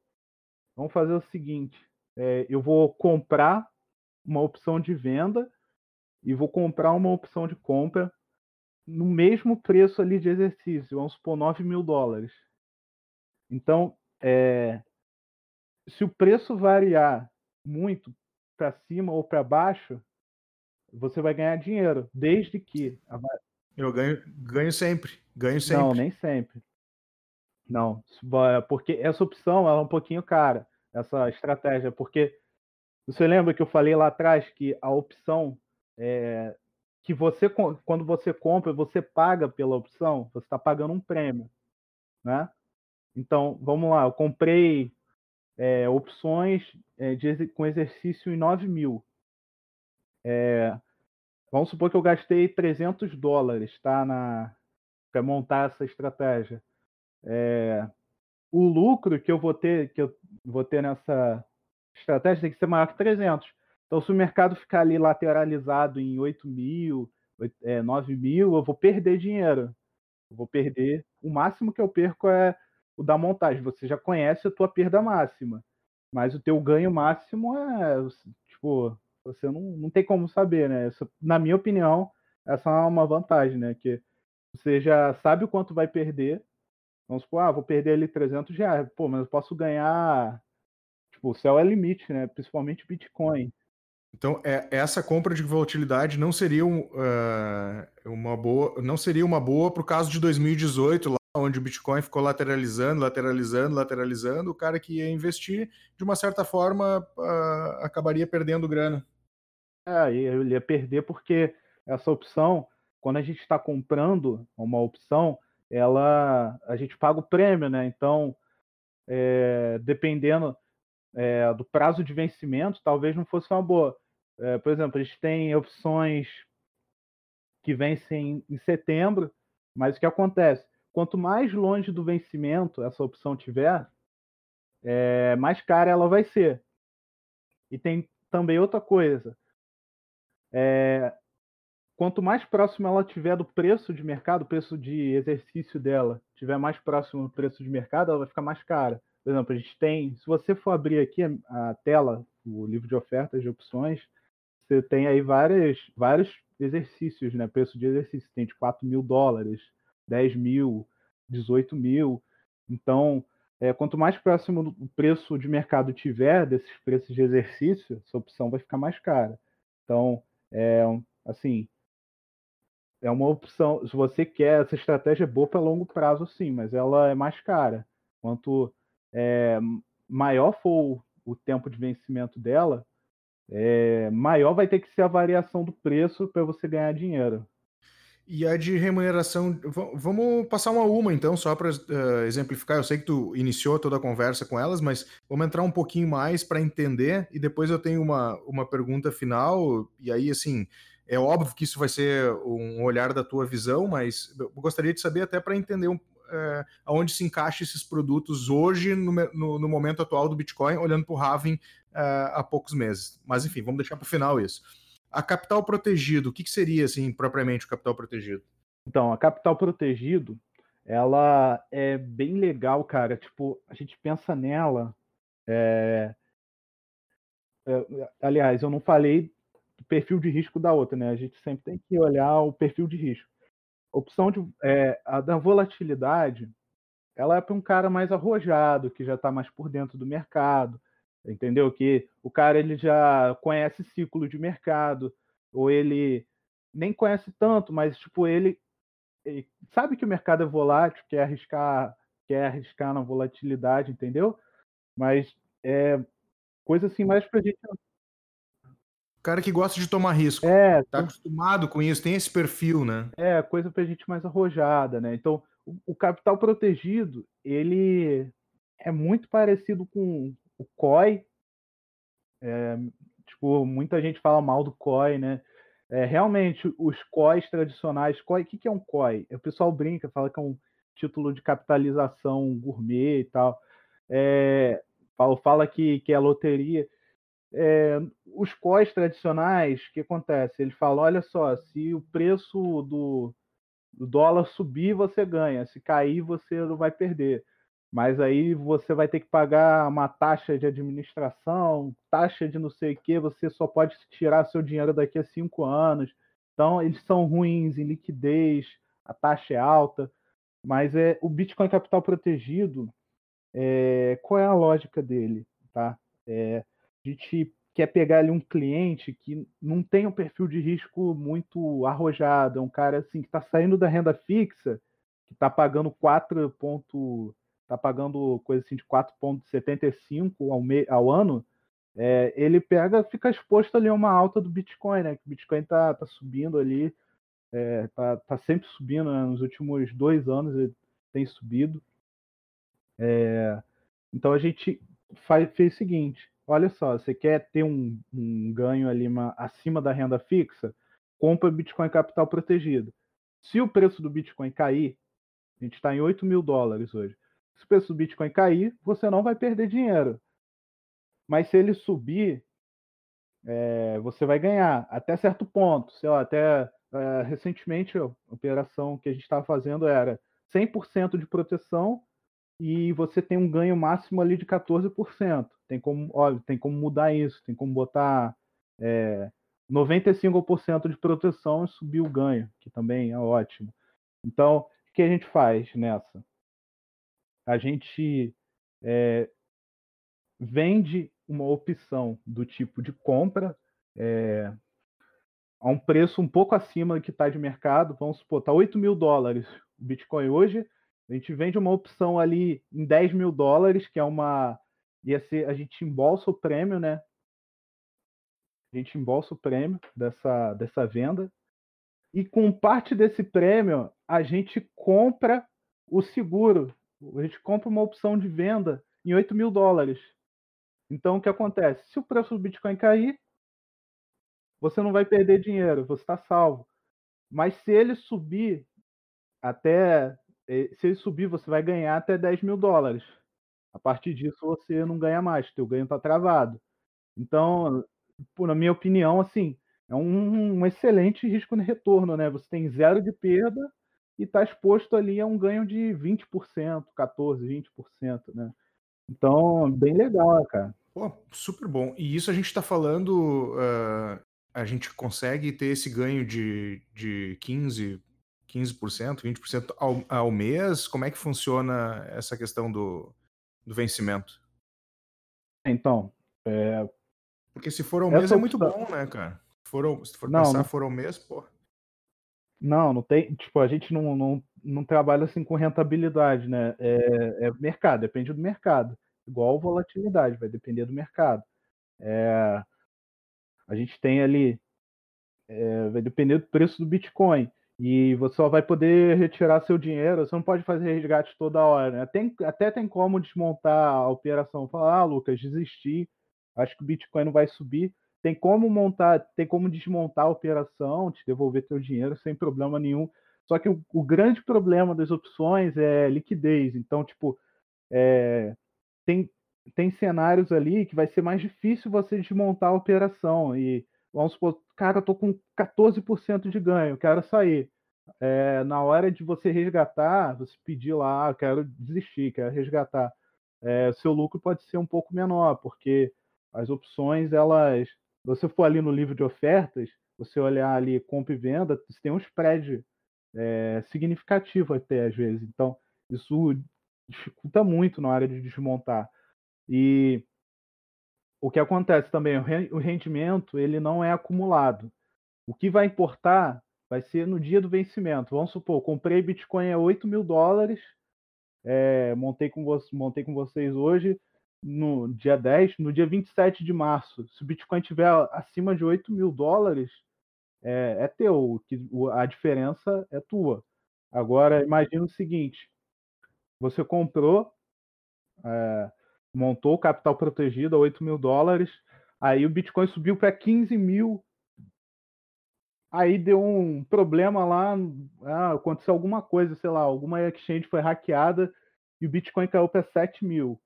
vamos fazer o seguinte: é, eu vou comprar uma opção de venda e vou comprar uma opção de compra no mesmo preço ali de exercício, vamos supor 9 mil dólares. Então, é, se o preço variar muito para cima ou para baixo, você vai ganhar dinheiro, desde que. Eu ganho, ganho sempre. Ganho sempre. Não, nem sempre. Não, é, porque essa opção ela é um pouquinho cara, essa estratégia, porque você lembra que eu falei lá atrás que a opção é, que você quando você compra você paga pela opção, você está pagando um prêmio, né? Então vamos lá, eu comprei é, opções é, de, com exercício em 9 mil. É, vamos supor que eu gastei 300 dólares, tá, na para montar essa estratégia é, o lucro que eu vou ter, que eu vou ter nessa estratégia tem que ser maior que 300. Então, se o mercado ficar ali lateralizado em 8 mil, é, 9 mil, eu vou perder dinheiro. Eu vou perder. O máximo que eu perco é o da montagem. Você já conhece a tua perda máxima. Mas o teu ganho máximo é. Tipo, você não, não tem como saber, né? Isso, na minha opinião, essa é uma vantagem, né? Que você já sabe o quanto vai perder Vamos supor, ah, vou perder ali 300 reais. Pô, mas eu posso ganhar. Tipo, o céu é limite, né? Principalmente Bitcoin. Então, é, essa compra de volatilidade não seria um, uh, uma boa, não seria uma boa para o caso de 2018, lá onde o Bitcoin ficou lateralizando, lateralizando, lateralizando. O cara que ia investir, de uma certa forma, uh, acabaria perdendo grana. É, ele ia perder porque essa opção, quando a gente está comprando uma opção, ela a gente paga o prêmio, né? Então, é, dependendo é, do prazo de vencimento, talvez não fosse uma boa. É, por exemplo, a gente tem opções que vencem em setembro, mas o que acontece? Quanto mais longe do vencimento essa opção tiver, é, mais cara ela vai ser. E tem também outra coisa. É, quanto mais próximo ela tiver do preço de mercado, o preço de exercício dela tiver mais próximo do preço de mercado, ela vai ficar mais cara. Por exemplo, a gente tem, se você for abrir aqui a, tela, o livro de ofertas de opções, você tem aí várias, vários exercícios, né? Preço de exercício, tem de 4 mil dólares, 10 mil, 18 mil. Então, é, quanto mais próximo do preço de mercado tiver desses preços de exercício, essa opção vai ficar mais cara. Então, é, assim, é uma opção. Se você quer, essa estratégia é boa para longo prazo, sim, mas ela é mais cara. Quanto é, maior for o tempo de vencimento dela, é, maior vai ter que ser a variação do preço para você ganhar dinheiro. E a de remuneração, vamos passar uma a uma então, só para uh, eh, exemplificar. Eu sei que tu iniciou toda a conversa com elas, mas vamos entrar um pouquinho mais para entender e depois eu tenho uma, uma pergunta final. E aí, assim, é óbvio que isso vai ser um olhar da tua visão, mas eu gostaria de saber até para entender um, é, aonde se encaixa esses produtos hoje no, no, no momento atual do Bitcoin, olhando para o Halving é, há poucos meses. Mas enfim, vamos deixar para o final isso. A capital protegido, o que, que seria assim propriamente o capital protegido? Então, a capital protegido, ela é bem legal, cara. Tipo, a gente pensa nela. É... É, aliás, eu não falei perfil de risco da outra, né? A gente sempre tem que olhar o perfil de risco. Opção de, é, a da volatilidade, ela é para um cara mais arrojado, que já está mais por dentro do mercado, entendeu? Que o cara ele já conhece ciclo de mercado, ou ele nem conhece tanto, mas tipo ele, ele sabe que o mercado é volátil, quer arriscar, quer arriscar na volatilidade, entendeu? Mas é coisa assim mais para gente cara que gosta de tomar risco. É, tá acostumado com isso, tem esse perfil, né? É, coisa pra gente mais arrojada, né? Então, o, o capital protegido, ele é muito parecido com o COI. É, tipo, muita gente fala mal do COI, né? É, realmente, os COIs tradicionais, COI, o que, que é um COI? O pessoal brinca, fala que é um título de capitalização gourmet e tal. É, fala, fala que, que é loteria é, os COIs tradicionais, o que acontece? Ele fala: olha só, se o preço do, do dólar subir, você ganha, se cair, você não vai perder. Mas aí você vai ter que pagar uma taxa de administração, taxa de não sei o que, você só pode tirar seu dinheiro daqui a cinco anos. Então, eles são ruins em liquidez, a taxa é alta, mas é o Bitcoin capital protegido, é, qual é a lógica dele? Tá? É, a gente quer pegar ali um cliente que não tem um perfil de risco muito arrojado, é um cara assim que está saindo da renda fixa, que está pagando 4 ponto, tá pagando coisa assim de 4,75 ao, ao ano, é, ele pega, fica exposto ali a uma alta do Bitcoin, né? Que o Bitcoin está tá subindo ali, é, tá, tá sempre subindo, né? nos últimos dois anos ele tem subido. É, então a gente faz, fez o seguinte: olha só, você quer ter um, um ganho ali uma, acima da renda fixa, compra Bitcoin capital protegido. Se o preço do Bitcoin cair, a gente está em 8 mil dólares hoje. Se o preço do Bitcoin cair, você não vai perder dinheiro. Mas se ele subir, é, você vai ganhar até certo ponto. Sei lá, até é, recentemente a operação que a gente estava fazendo era 100% de proteção e você tem um ganho máximo ali de 14%. Tem como, óbvio, tem como mudar isso, tem como botar é, 95% de proteção e subir o ganho, que também é ótimo. Então, o que a gente faz nessa? A gente é, vende uma opção do tipo de compra é, a um preço um pouco acima do que está de mercado. Vamos supor, está 8 mil dólares o Bitcoin hoje. A gente vende uma opção ali em 10 mil dólares, que é uma. Ia ser, a gente embolsa o prêmio, né? A gente embolsa o prêmio dessa, dessa venda. E com parte desse prêmio, a gente compra o seguro. A gente compra uma opção de venda em 8 mil dólares. Então, o que acontece? Se o preço do Bitcoin cair, você não vai perder dinheiro, você está salvo. Mas se ele subir até. Eh, se ele subir, você vai ganhar até 10 mil dólares. A partir disso, você não ganha mais, teu ganho está travado. Então, na minha opinião, assim, é um, um excelente risco de retorno, né? Você tem zero de perda e está exposto ali a um ganho de 20%, 14%, 20%, né? Então, bem legal, cara. Pô, super bom. E isso a gente está falando, uh, a gente consegue ter esse ganho de, de 15%, 15%, 20% ao, ao mês? Como é que funciona essa questão do, do vencimento? Então, é... Porque se for ao mês é muito bom, né, cara? Se for, se for não, pensar, não... for ao mês, pô. Não, não tem. Tipo, a gente não, não, não trabalha assim com rentabilidade, né? É, é mercado, depende do mercado. Igual volatilidade, vai depender do mercado. É, a gente tem ali. É, vai depender do preço do Bitcoin. E você só vai poder retirar seu dinheiro, você não pode fazer resgate toda hora. Né? Tem, até tem como desmontar a operação. Falar, ah, Lucas, desisti, acho que o Bitcoin não vai subir. Tem como montar, tem como desmontar a operação, te devolver teu dinheiro sem problema nenhum. Só que o, o grande problema das opções é liquidez. Então, tipo, é, tem, tem cenários ali que vai ser mais difícil você desmontar a operação. E vamos supor, cara, tô com 14% de ganho, quero sair. É, na hora de você resgatar, você pedir lá, ah, quero desistir, quero resgatar, é, seu lucro pode ser um pouco menor, porque as opções, elas, se você for ali no livro de ofertas, você olhar ali compra e venda, você tem um spread é, significativo até às vezes. Então, isso dificulta muito na hora de desmontar. E o que acontece também, o rendimento ele não é acumulado. O que vai importar vai ser no dia do vencimento. Vamos supor, comprei Bitcoin a 8 mil dólares, é, montei, com montei com vocês hoje, no dia 10, no dia 27 de março. Se o Bitcoin tiver acima de 8 mil dólares, é, é teu, a diferença é tua. Agora, imagina o seguinte: você comprou, é, montou o capital protegido a 8 mil dólares, aí o Bitcoin subiu para 15 mil, aí deu um problema lá, ah, aconteceu alguma coisa, sei lá, alguma exchange foi hackeada e o Bitcoin caiu para 7 mil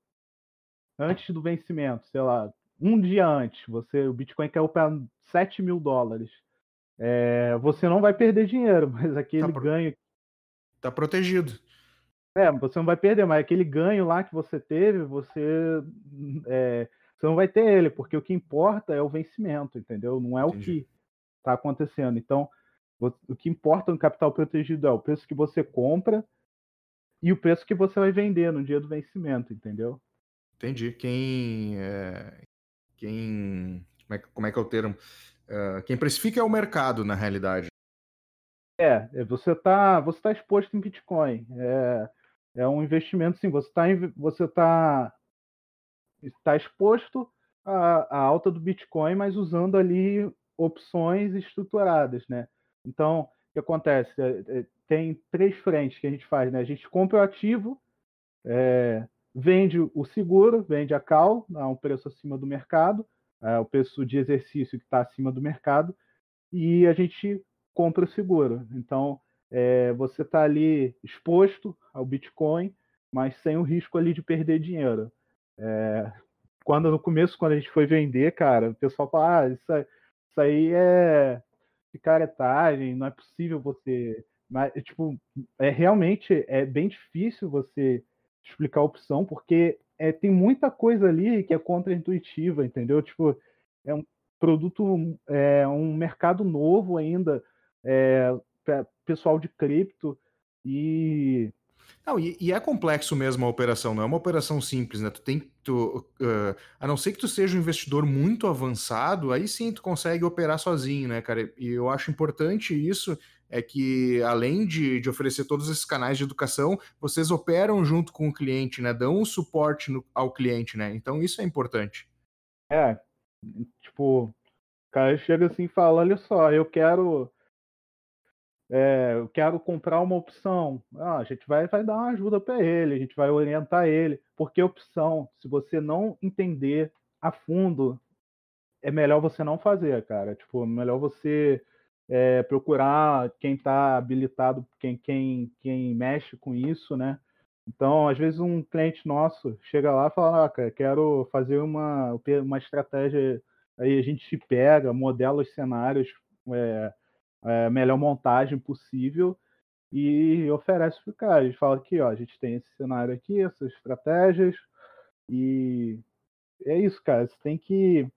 antes do vencimento, sei lá, um dia antes, você, o Bitcoin caiu para 7 mil dólares. É, você não vai perder dinheiro, *laughs* mas aquele tá pro... ganho. Tá protegido. É, você não vai perder, mas aquele ganho lá que você teve, você, é, você não vai ter ele, porque o que importa é o vencimento, entendeu? Não é o Entendi. que está acontecendo. Então, o que importa no capital protegido é o preço que você compra e o preço que você vai vender no dia do vencimento, entendeu? Entendi. Quem, é, quem Como é, que, como é que é o termo? Uh, quem precifica é o mercado, na realidade. É, é você está você tá exposto em Bitcoin. É, é um investimento, sim. Você está você tá, tá exposto à, à alta do Bitcoin, mas usando ali opções estruturadas, né? Então, o que acontece? É, é, tem três frentes que a gente faz, né? A gente compra o ativo, é, vende o seguro, vende a cal a um preço acima do mercado, é, o preço de exercício que está acima do mercado, e a gente compra o seguro. Então, é, você está ali exposto ao Bitcoin, mas sem o risco ali de perder dinheiro. É, quando no começo, quando a gente foi vender, cara, o pessoal fala, ah, isso, isso aí é picaretagem, não é possível você. Mas, tipo, é realmente é bem difícil você explicar a opção, porque é, tem muita coisa ali que é contra-intuitiva, entendeu? Tipo, é um produto, é um mercado novo ainda, é, pessoal de cripto, e não, e, e, é complexo mesmo a operação, não é uma operação simples, né? Tu tem tu, uh, a não ser que tu seja um investidor muito avançado, aí sim tu consegue operar sozinho, né, cara? E eu acho importante isso, é que além de, de oferecer todos esses canais de educação, vocês operam junto com o cliente, né? Dão um suporte no, ao cliente, né? Então isso é importante. É, tipo, o cara chega assim e fala, olha só, eu quero é, eu quero comprar uma opção. Ah, a gente vai, vai dar uma ajuda para ele, a gente vai orientar ele. Porque opção, se você não entender a fundo, é melhor você não fazer, cara. Tipo, é melhor você é, procurar quem está habilitado, quem, quem, quem mexe com isso, né? Então, às vezes um cliente nosso chega lá e fala, ah, cara, quero fazer uma, uma estratégia, aí a gente pega, modela os cenários é, é, melhor montagem possível e oferece para o cara. A gente fala aqui, ó, a gente tem esse cenário aqui, essas estratégias, e é isso, cara. Você tem que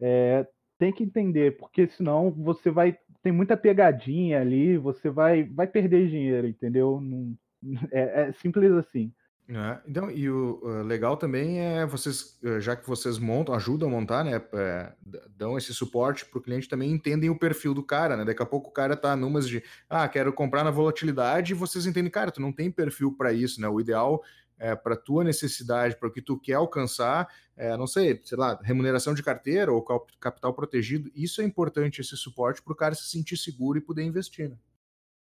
é, tem que entender, porque senão você vai tem muita pegadinha ali, você vai vai perder dinheiro, entendeu? Não, *laughs* é, é simples assim. É, então, e o uh, legal também é vocês, uh, já que vocês montam, ajudam a montar, né? É, dão esse suporte para o cliente também entendem o perfil do cara, né? Daqui a pouco o cara tá numas de ah, quero comprar na volatilidade, e vocês entendem, cara, tu não tem perfil para isso, né? O ideal é para tua necessidade, para o que tu quer alcançar, é, não sei, sei lá, remuneração de carteira ou capital protegido, isso é importante, esse suporte para o cara se sentir seguro e poder investir, né?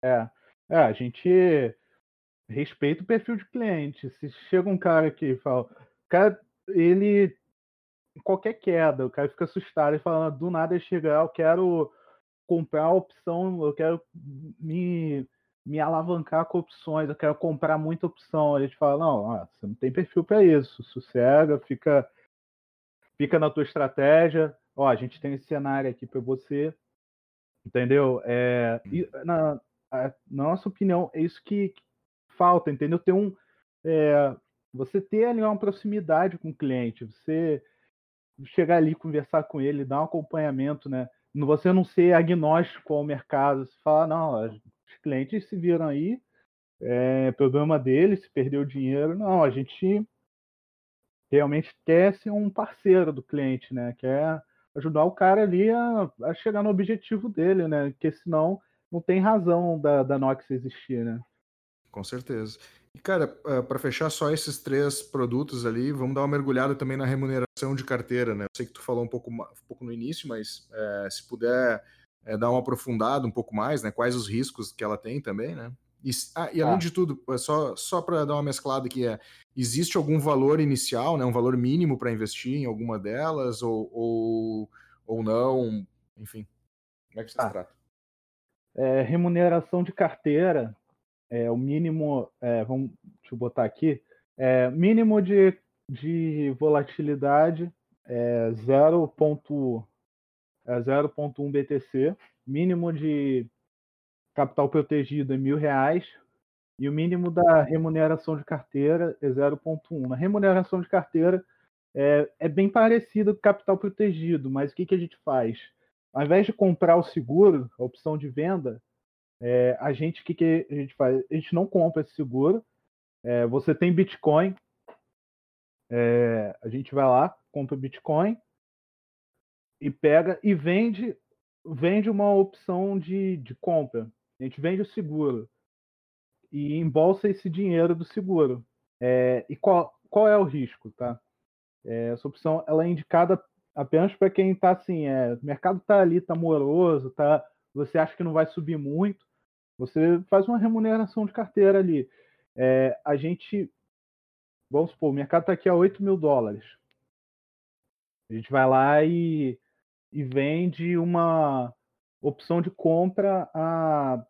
É, é a gente respeita o perfil de cliente. Se chega um cara aqui e fala, cara, ele qualquer queda, o cara fica assustado e fala, do nada chega, eu quero comprar a opção, eu quero me, me alavancar com opções, eu quero comprar muita opção. A gente fala, não, ó, você não tem perfil para isso, sossega, fica fica na tua estratégia. Ó, a gente tem esse cenário aqui para você, entendeu? É, na, na nossa opinião, é isso que, falta, entendeu? Ter um. É, você ter ali uma proximidade com o cliente, você chegar ali, conversar com ele, dar um acompanhamento, né? Você não ser agnóstico ao mercado, você falar, não, os clientes se viram aí, é problema deles, se perdeu dinheiro. Não, a gente realmente quer ser um parceiro do cliente, né? Quer ajudar o cara ali a, a chegar no objetivo dele, né? Porque senão não tem razão da, da Nox existir, né? Com certeza. E, cara, para fechar só esses três produtos ali, vamos dar uma mergulhada também na remuneração de carteira, né? Eu sei que tu falou um pouco, um pouco no início, mas é, se puder é, dar uma aprofundada um pouco mais, né? Quais os riscos que ela tem também, né? E, ah, e além ah. de tudo, só, só para dar uma mesclada aqui, é, existe algum valor inicial, né? Um valor mínimo para investir em alguma delas ou, ou, ou não? Enfim, como é que você ah. trata? É, remuneração de carteira, é, o mínimo, é, vamos, deixa eu botar aqui, é, mínimo de, de volatilidade é 0.1 é BTC, mínimo de capital protegido é mil reais e o mínimo da remuneração de carteira é 0.1. Na remuneração de carteira é, é bem parecido com capital protegido, mas o que, que a gente faz? Ao invés de comprar o seguro, a opção de venda, é, a gente, que, que a gente faz? A gente não compra esse seguro. É, você tem Bitcoin, é, a gente vai lá, compra Bitcoin, e pega e vende vende uma opção de, de compra. A gente vende o seguro e embolsa esse dinheiro do seguro. É, e qual, qual é o risco, tá? É, essa opção ela é indicada apenas para quem está assim, é, o mercado está ali, está moroso, tá, você acha que não vai subir muito, você faz uma remuneração de carteira ali. É, a gente, vamos supor, o mercado está aqui a 8 mil dólares. A gente vai lá e, e vende uma opção de compra a,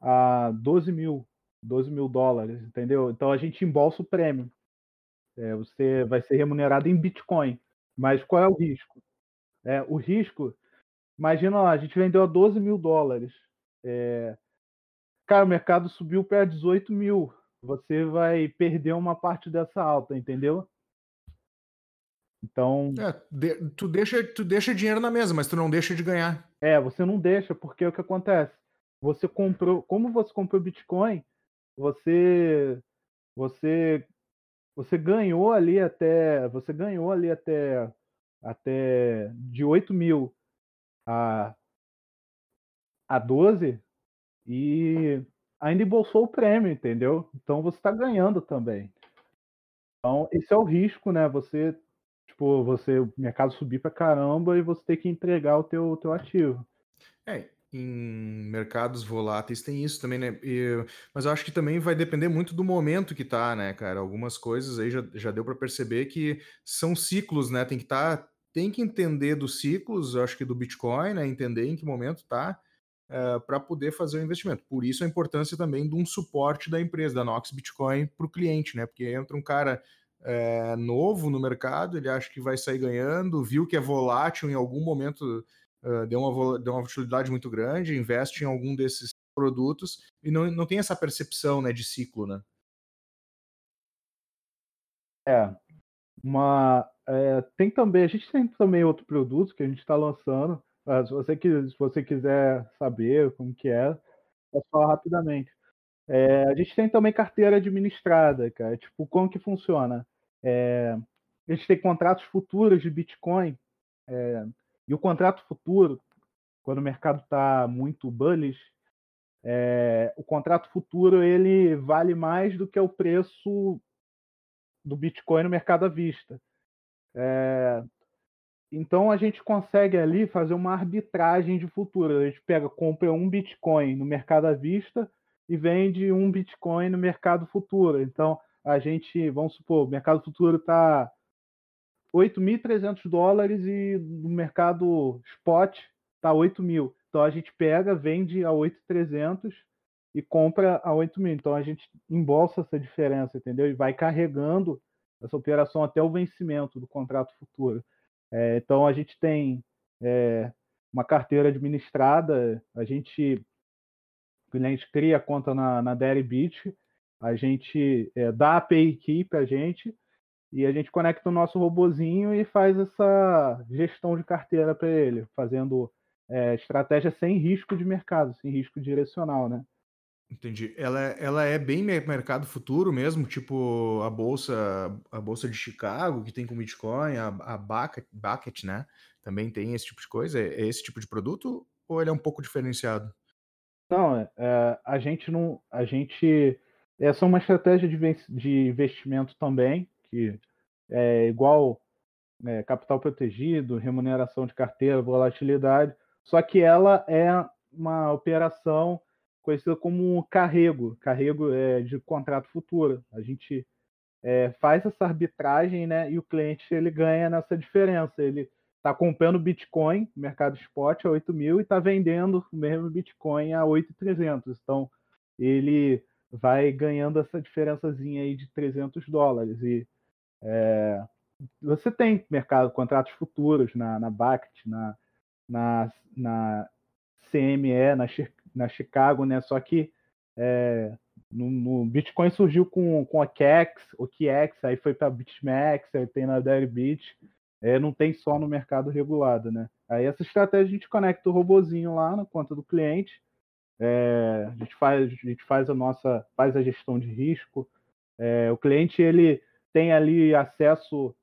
a 12 mil, 12 mil dólares, entendeu? Então a gente embolsa o prêmio. É, você vai ser remunerado em Bitcoin. Mas qual é o risco? É, o risco, imagina lá, a gente vendeu a 12 mil dólares. É, cara, o mercado subiu para 18 mil. Você vai perder uma parte dessa alta, entendeu? Então. É, de, tu, deixa, tu deixa dinheiro na mesa, mas tu não deixa de ganhar. É, você não deixa, porque o que acontece? Você comprou. Como você comprou Bitcoin, você. Você. Você ganhou ali até. Você ganhou ali até. Até de 8 mil a, a 12 e ainda embolsou o prêmio, entendeu? Então você está ganhando também. Então, esse é o risco, né? Você tipo, você, mercado subir para caramba e você ter que entregar o teu, teu ativo. É, em mercados voláteis tem isso também, né? E, mas eu acho que também vai depender muito do momento que tá, né, cara? Algumas coisas aí já, já deu para perceber que são ciclos, né? Tem que estar, tá, tem que entender dos ciclos, eu acho que do Bitcoin, né? Entender em que momento tá. Uh, eh, para poder fazer o investimento. Por isso a importância também de um suporte da empresa, da Nox Bitcoin, para o cliente, né? Porque entra um cara é, novo no mercado, ele acha que vai sair ganhando, viu que é volátil em algum momento, uh, deu, uma, deu uma volatilidade muito grande, investe em algum desses produtos e não, não tem essa percepção né, de ciclo, né? É, uma, é, tem também, a gente tem também outro produto que a gente está lançando. Uh, se, você, se você quiser saber como que é, posso falar rapidamente. É, a gente tem também carteira administrada, cara. Tipo, como que funciona? É, a gente tem contratos futuros de Bitcoin, é, e o contrato futuro, quando o mercado está muito bullish, é, o contrato futuro ele vale mais do que o preço do Bitcoin no mercado à vista. É, então a gente consegue ali fazer uma arbitragem de futuro. A gente pega, compra um Bitcoin no mercado à vista e vende um Bitcoin no mercado futuro. Então a gente, vamos supor, o mercado futuro está 8.300 dólares e no mercado spot está 8 mil. Então a gente pega, vende a 8.300 e compra a 8 mil. Então a gente embolsa essa diferença, entendeu? E vai carregando essa operação até o vencimento do contrato futuro. É, então a gente tem é, uma carteira administrada, a gente, cliente cria a conta na, na Deribit, a gente é, dá a API key para a gente e a gente conecta o nosso robozinho e faz essa gestão de carteira para ele, fazendo é, estratégia sem risco de mercado, sem risco direcional, né? Entendi. Ela, ela é bem mercado futuro mesmo, tipo a bolsa a bolsa de Chicago que tem com Bitcoin, a, a Bucket, Bucket, né? Também tem esse tipo de coisa. É, é esse tipo de produto ou ele é um pouco diferenciado? Não, é, a gente não, a gente essa é uma estratégia de, de investimento também, que é igual é, capital protegido, remuneração de carteira, volatilidade, só que ela é uma operação conhecida como carrego, carrego é, de contrato futuro. A gente é, faz essa arbitragem, né, e o cliente ele ganha nessa diferença. Ele está comprando Bitcoin, mercado spot a 8 mil e está vendendo o mesmo Bitcoin a 8.300. Então ele vai ganhando essa diferençazinha aí de 300 dólares. E é, você tem mercado, contratos futuros na, na BACT, na, na, na CME, na, na Chicago, né? Só que é, no, no, Bitcoin surgiu com, com a KEX, o KEX, aí foi para BitMEX, aí tem na Deribit, é, não tem só no mercado regulado, né? Aí essa estratégia a gente conecta o robozinho lá na conta do cliente, é, a gente faz, a gente faz a nossa, faz a gestão de risco. É, o cliente ele tem ali acesso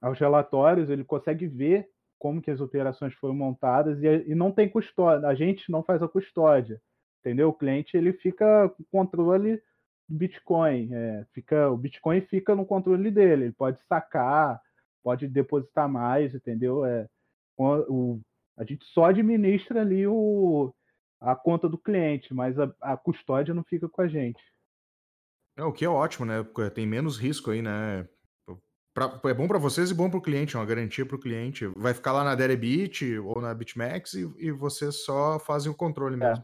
aos relatórios, ele consegue ver como que as operações foram montadas e, e não tem custódia. A gente não faz a custódia, entendeu? O cliente ele fica com controle do Bitcoin, é, fica o Bitcoin fica no controle dele. Ele pode sacar, pode depositar mais, entendeu? É, o, a gente só administra ali o, a conta do cliente, mas a, a custódia não fica com a gente. É, o que é ótimo, né? Tem menos risco aí, né? Pra, é bom para vocês e bom para o cliente, é uma garantia para o cliente. Vai ficar lá na Derebit ou na BitMEX e, e vocês só fazem o controle mesmo.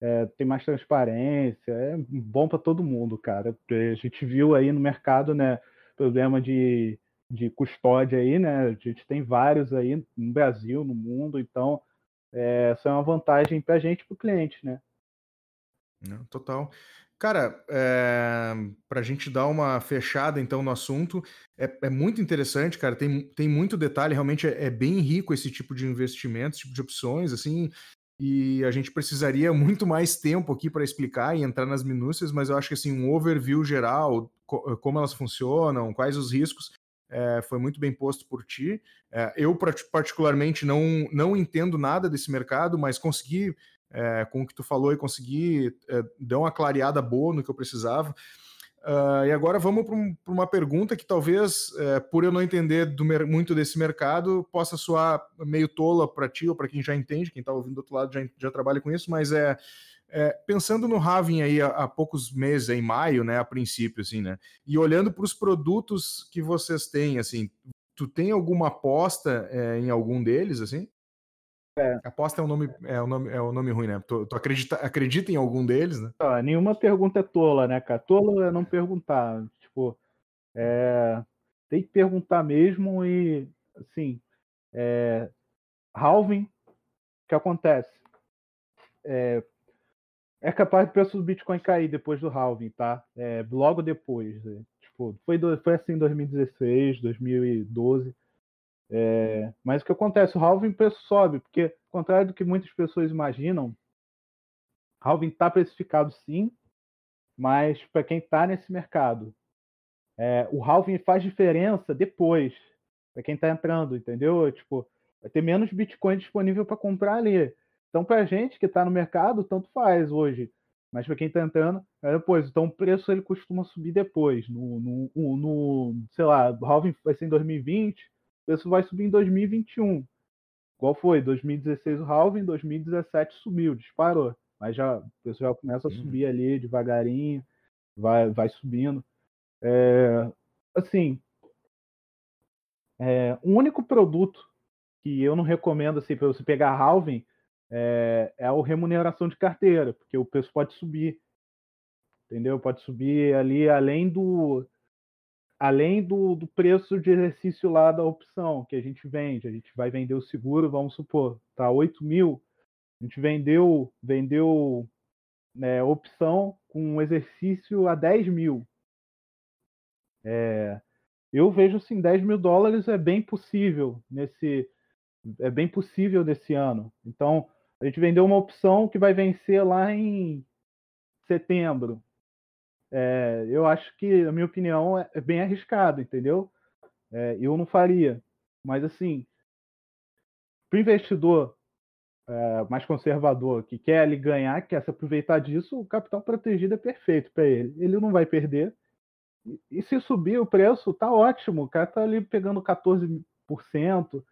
É, é, tem mais transparência, é bom para todo mundo, cara. A gente viu aí no mercado, né, problema de, de custódia aí, né? A gente tem vários aí no Brasil, no mundo, então é, essa é uma vantagem para a gente e para o cliente, né? total. Cara, é, eh, para a gente dar uma fechada então no assunto, é, é, muito interessante, cara. Tem, tem muito detalhe, realmente é, é, bem rico esse tipo de investimento, esse tipo de opções, assim. E a gente precisaria *laughs* muito mais tempo aqui para explicar e entrar nas minúcias, mas eu acho que assim um overview geral, co como elas funcionam, quais os riscos, é, foi muito bem posto por ti. É, eu particularmente não não entendo nada desse mercado, mas consegui é, com o que tu falou e consegui é, dar uma clareada boa no que eu precisava. Uh, e agora vamos para um, uma pergunta que talvez, é, por eu não entender do, muito desse mercado, possa soar meio tola para ti ou para quem já entende, quem está ouvindo do outro lado já, já trabalha com isso, mas é, é pensando no Ravin aí há, há, poucos meses, em maio, né, a princípio, assim, né, e olhando para os produtos que vocês têm, assim, tu tem alguma aposta é, em algum deles, assim? É. Aposta é um nome, é um nome, é um nome ruim, né? Tu, tu acredita, acredita em algum deles, né? Ah, nenhuma pergunta é tola, né, cara? Tola é não perguntar. Tipo, é, tem que perguntar mesmo e, assim, é, halving, o que acontece? É, é capaz do preço do Bitcoin cair depois do halving, tá? É, logo depois. Né? Tipo, foi, do, foi assim em 2016, 2012. É, mas o que acontece? O halving preço sobe, porque, ao contrário do que muitas pessoas imaginam, halving está precificado sim, mas para quem está nesse mercado, é, o halving faz diferença depois, para quem está entrando, entendeu? Tipo, vai ter menos Bitcoin disponível para comprar ali. Então, para a gente que está no mercado, tanto faz hoje. Mas para quem está entrando, é depois. Então, o preço ele costuma subir depois. No, no, no sei lá, o halving vai ser em 2020, o preço vai subir em 2021. Qual foi? 2016 o halving, 2017 subiu, disparou. Mas já o preço já começa a subir ali devagarinho, vai, vai subindo. É, assim, é, um único produto que eu não recomendo assim, para você pegar halving é, é a remuneração de carteira, porque o preço pode subir. Entendeu? Pode subir ali além do, além do, do, preço de exercício lá da opção que a gente vende, a gente vai vender o seguro, vamos supor, tá 8 mil, a gente vendeu, vendeu né, opção com um exercício a 10 mil. É, eu vejo assim, 10 mil dólares é bem possível nesse, é bem possível nesse ano. Então, a gente vendeu uma opção que vai vencer lá em setembro. É, eu acho que, na minha opinião, é, é bem arriscado, entendeu? É, eu não faria. Mas, assim, para o investidor é, mais conservador que quer ali ganhar, quer se aproveitar disso, o capital protegido é perfeito para ele. Ele não vai perder. E, e, se subir o preço, tá ótimo. O cara tá ali pegando 14%,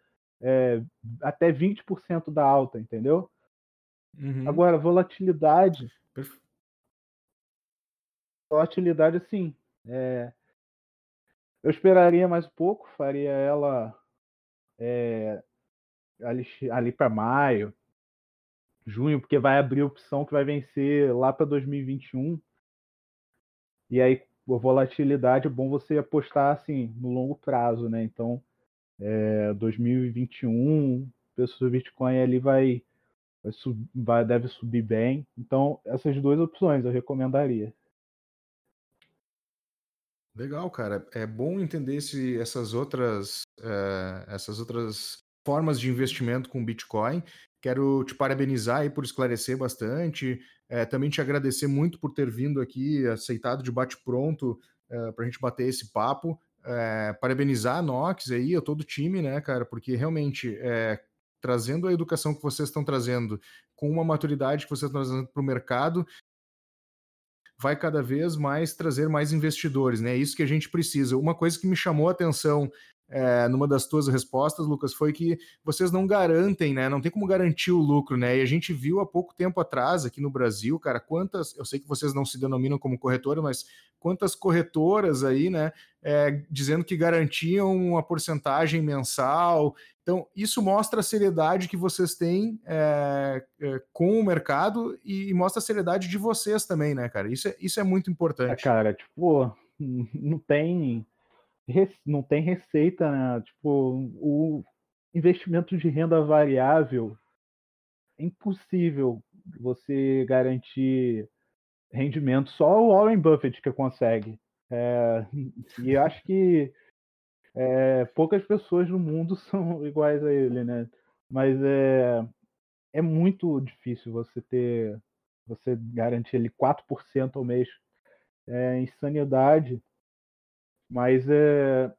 é, até 20% da alta, entendeu? Uhum. Agora, volatilidade. Perfeito volatilidade, assim, é, eu esperaria mais um pouco, faria ela é, ali, ali para maio, junho, porque vai abrir opção que vai vencer lá para 2021. E aí, a volatilidade é bom você apostar assim no longo prazo, né? Então, é, 2021, o Bitcoin ali vai, vai, vai deve subir bem. Então, essas duas opções eu recomendaria. Legal, cara. É bom entender essas outras, é, essas outras formas de investimento com Bitcoin. Quero te parabenizar aí por esclarecer bastante. É, também te agradecer muito por ter vindo aqui, aceitado de bate-pronto é, para a gente bater esse papo. parabenizar a Nox aí, a todo o time, né, cara, porque realmente trazendo a educação que vocês estão trazendo, com uma maturidade que vocês estão trazendo para o mercado, vai cada vez mais trazer mais investidores, né? É isso que a gente precisa. Uma coisa que me chamou a atenção é, numa das tuas respostas, Lucas, foi que vocês não garantem, né? Não tem como garantir o lucro, né? E a gente viu há pouco tempo atrás aqui no Brasil, cara, quantas. Eu sei que vocês não se denominam como corretora, mas quantas corretoras aí, né? É, dizendo que garantiam uma porcentagem mensal. Então, isso mostra a seriedade que vocês têm é, é, com o mercado e, mostra a seriedade de vocês também, né, cara? Isso é, isso é muito importante. É, cara, tipo, não tem não tem receita, né? Tipo, o investimento de renda variável é impossível você garantir rendimento. Só o Warren Buffett que consegue. É, e acho que é, poucas pessoas no mundo *laughs* são iguais a ele, né? Mas é, é muito difícil você ter, você garantir ele 4% ao mês. É insanidade. Mas é,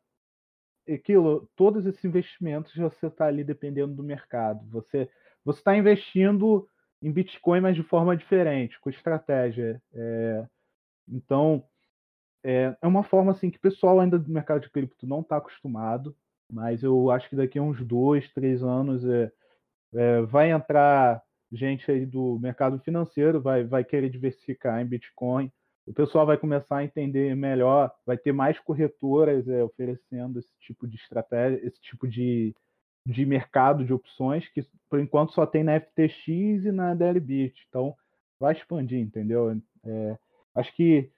aquilo, todos esses investimentos você está ali dependendo do mercado. Você você está investindo em Bitcoin, mas de forma diferente, com estratégia. É, então é, é uma forma assim que o pessoal ainda do mercado de cripto não está acostumado, mas eu acho que daqui a uns dois, três anos é, é, vai entrar gente aí do mercado financeiro, vai, vai querer diversificar em Bitcoin o pessoal vai começar a entender melhor, vai ter mais corretoras é, oferecendo esse tipo de estratégia, esse tipo de, de mercado de opções, que por enquanto só tem na FTX e na DLBit. Então, vai expandir, entendeu? É, acho que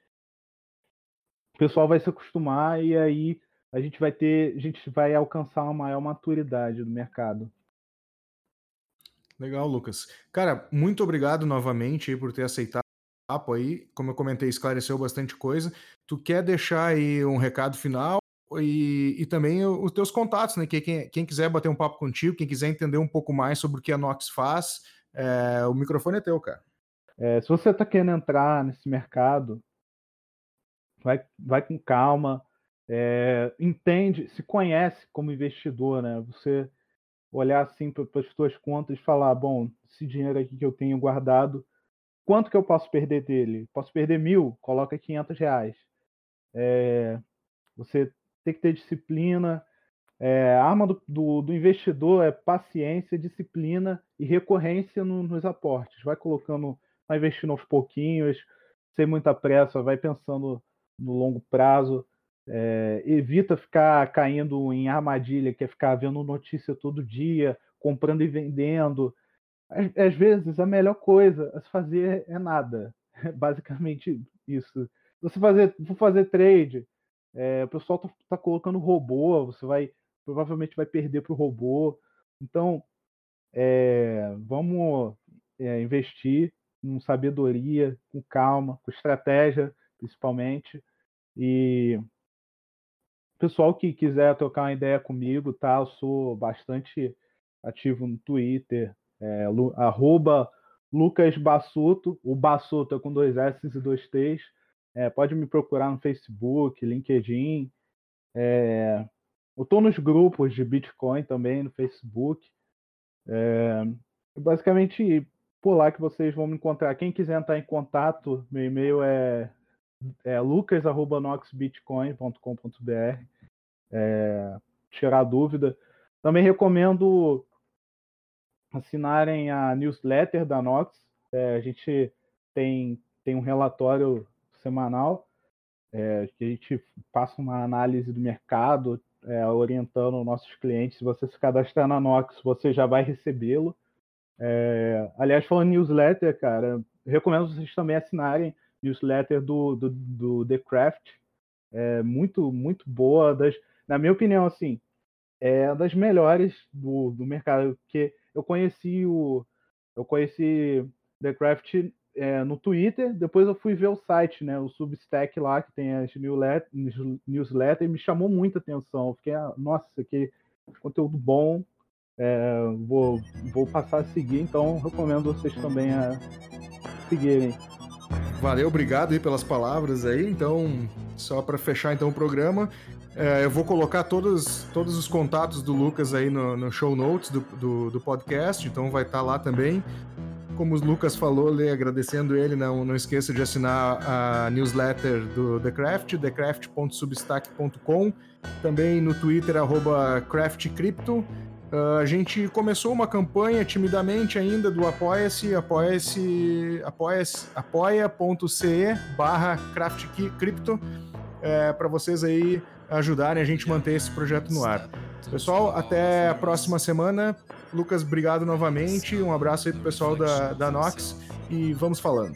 o pessoal vai se acostumar e aí a gente vai ter, a gente vai alcançar uma maior maturidade do mercado. Legal, Lucas. Cara, muito obrigado novamente por ter aceitado papo aí, como eu comentei, esclareceu bastante coisa. Tu quer deixar aí um recado final e, e também os teus contatos, né? Que quem, quem, quiser bater um papo contigo, quem quiser entender um pouco mais sobre o que a Nox faz, é, o microfone é teu, cara. É, se você está querendo entrar nesse mercado, vai, vai com calma, é, entende, se conhece como investidor, né? Você olhar assim para as suas contas e falar, bom, esse dinheiro aqui que eu tenho guardado, Quanto que eu posso perder dele? Posso perder mil? Coloca 500 reais. É, você tem que ter disciplina. É, a arma do, do, do, investidor é paciência, disciplina e recorrência no, nos aportes. Vai colocando, vai investindo aos pouquinhos, sem muita pressa, vai pensando no longo prazo. É, evita ficar caindo em armadilha, que é ficar vendo notícia todo dia, comprando e vendendo às, às vezes a melhor coisa a se fazer é nada. É basicamente isso. Você fazer, for fazer trade, é, o pessoal tá, tá, colocando robô, você vai provavelmente vai perder para o robô. Então, é, vamos é, investir com sabedoria, com calma, com estratégia, principalmente. E pessoal que quiser trocar uma ideia comigo, tá? Eu sou bastante ativo no Twitter, é, arroba Lucas Bassuto, o Bassuto é com dois S e dois T's. É, pode me procurar no Facebook, LinkedIn. É, eu estou nos grupos de Bitcoin também no Facebook. É, basicamente, por lá que vocês vão me encontrar. Quem quiser entrar em contato, meu e-mail é, é lucas.noxbitcoin.com.br. É, tirar dúvida. Também recomendo assinarem a newsletter da Nox. É, a gente tem, tem um relatório semanal é, que a gente passa uma análise do mercado, é, orientando nossos clientes. Se você se cadastrar na Nox, você já vai recebê-lo. É, aliás, falando newsletter, cara, recomendo vocês também assinarem newsletter do, do, do The Craft. É muito, muito boa. Das, na minha opinião, assim, é das melhores do, do mercado, porque eu conheci o eu conheci The Craft é, no Twitter, depois eu fui ver o site, né, o Substack lá que tem as newsletter, e me chamou muita atenção. Eu fiquei, ah, nossa, que conteúdo bom. É, vou, vou passar a seguir, então recomendo vocês também a seguirem. Valeu, obrigado aí pelas palavras aí. Então, só para fechar então o programa, É, eu vou colocar todos, todos os contatos do Lucas aí no, no show notes do, do, do, podcast, então vai estar tá lá também. Como o Lucas falou, Lê, agradecendo ele, não, não esqueça de assinar a newsletter do The Craft, thecraft.substack.com, também no Twitter, craftcrypto. Uh, a gente começou uma campanha timidamente ainda do Apoia-se, apoia-se, apoia-se, apoia.ce barra craftcrypto, é, para vocês aí ajudarem a gente manter esse projeto no ar. Pessoal, até a próxima semana. Lucas, obrigado novamente. Um abraço aí pro pessoal da, da Nox e vamos falando.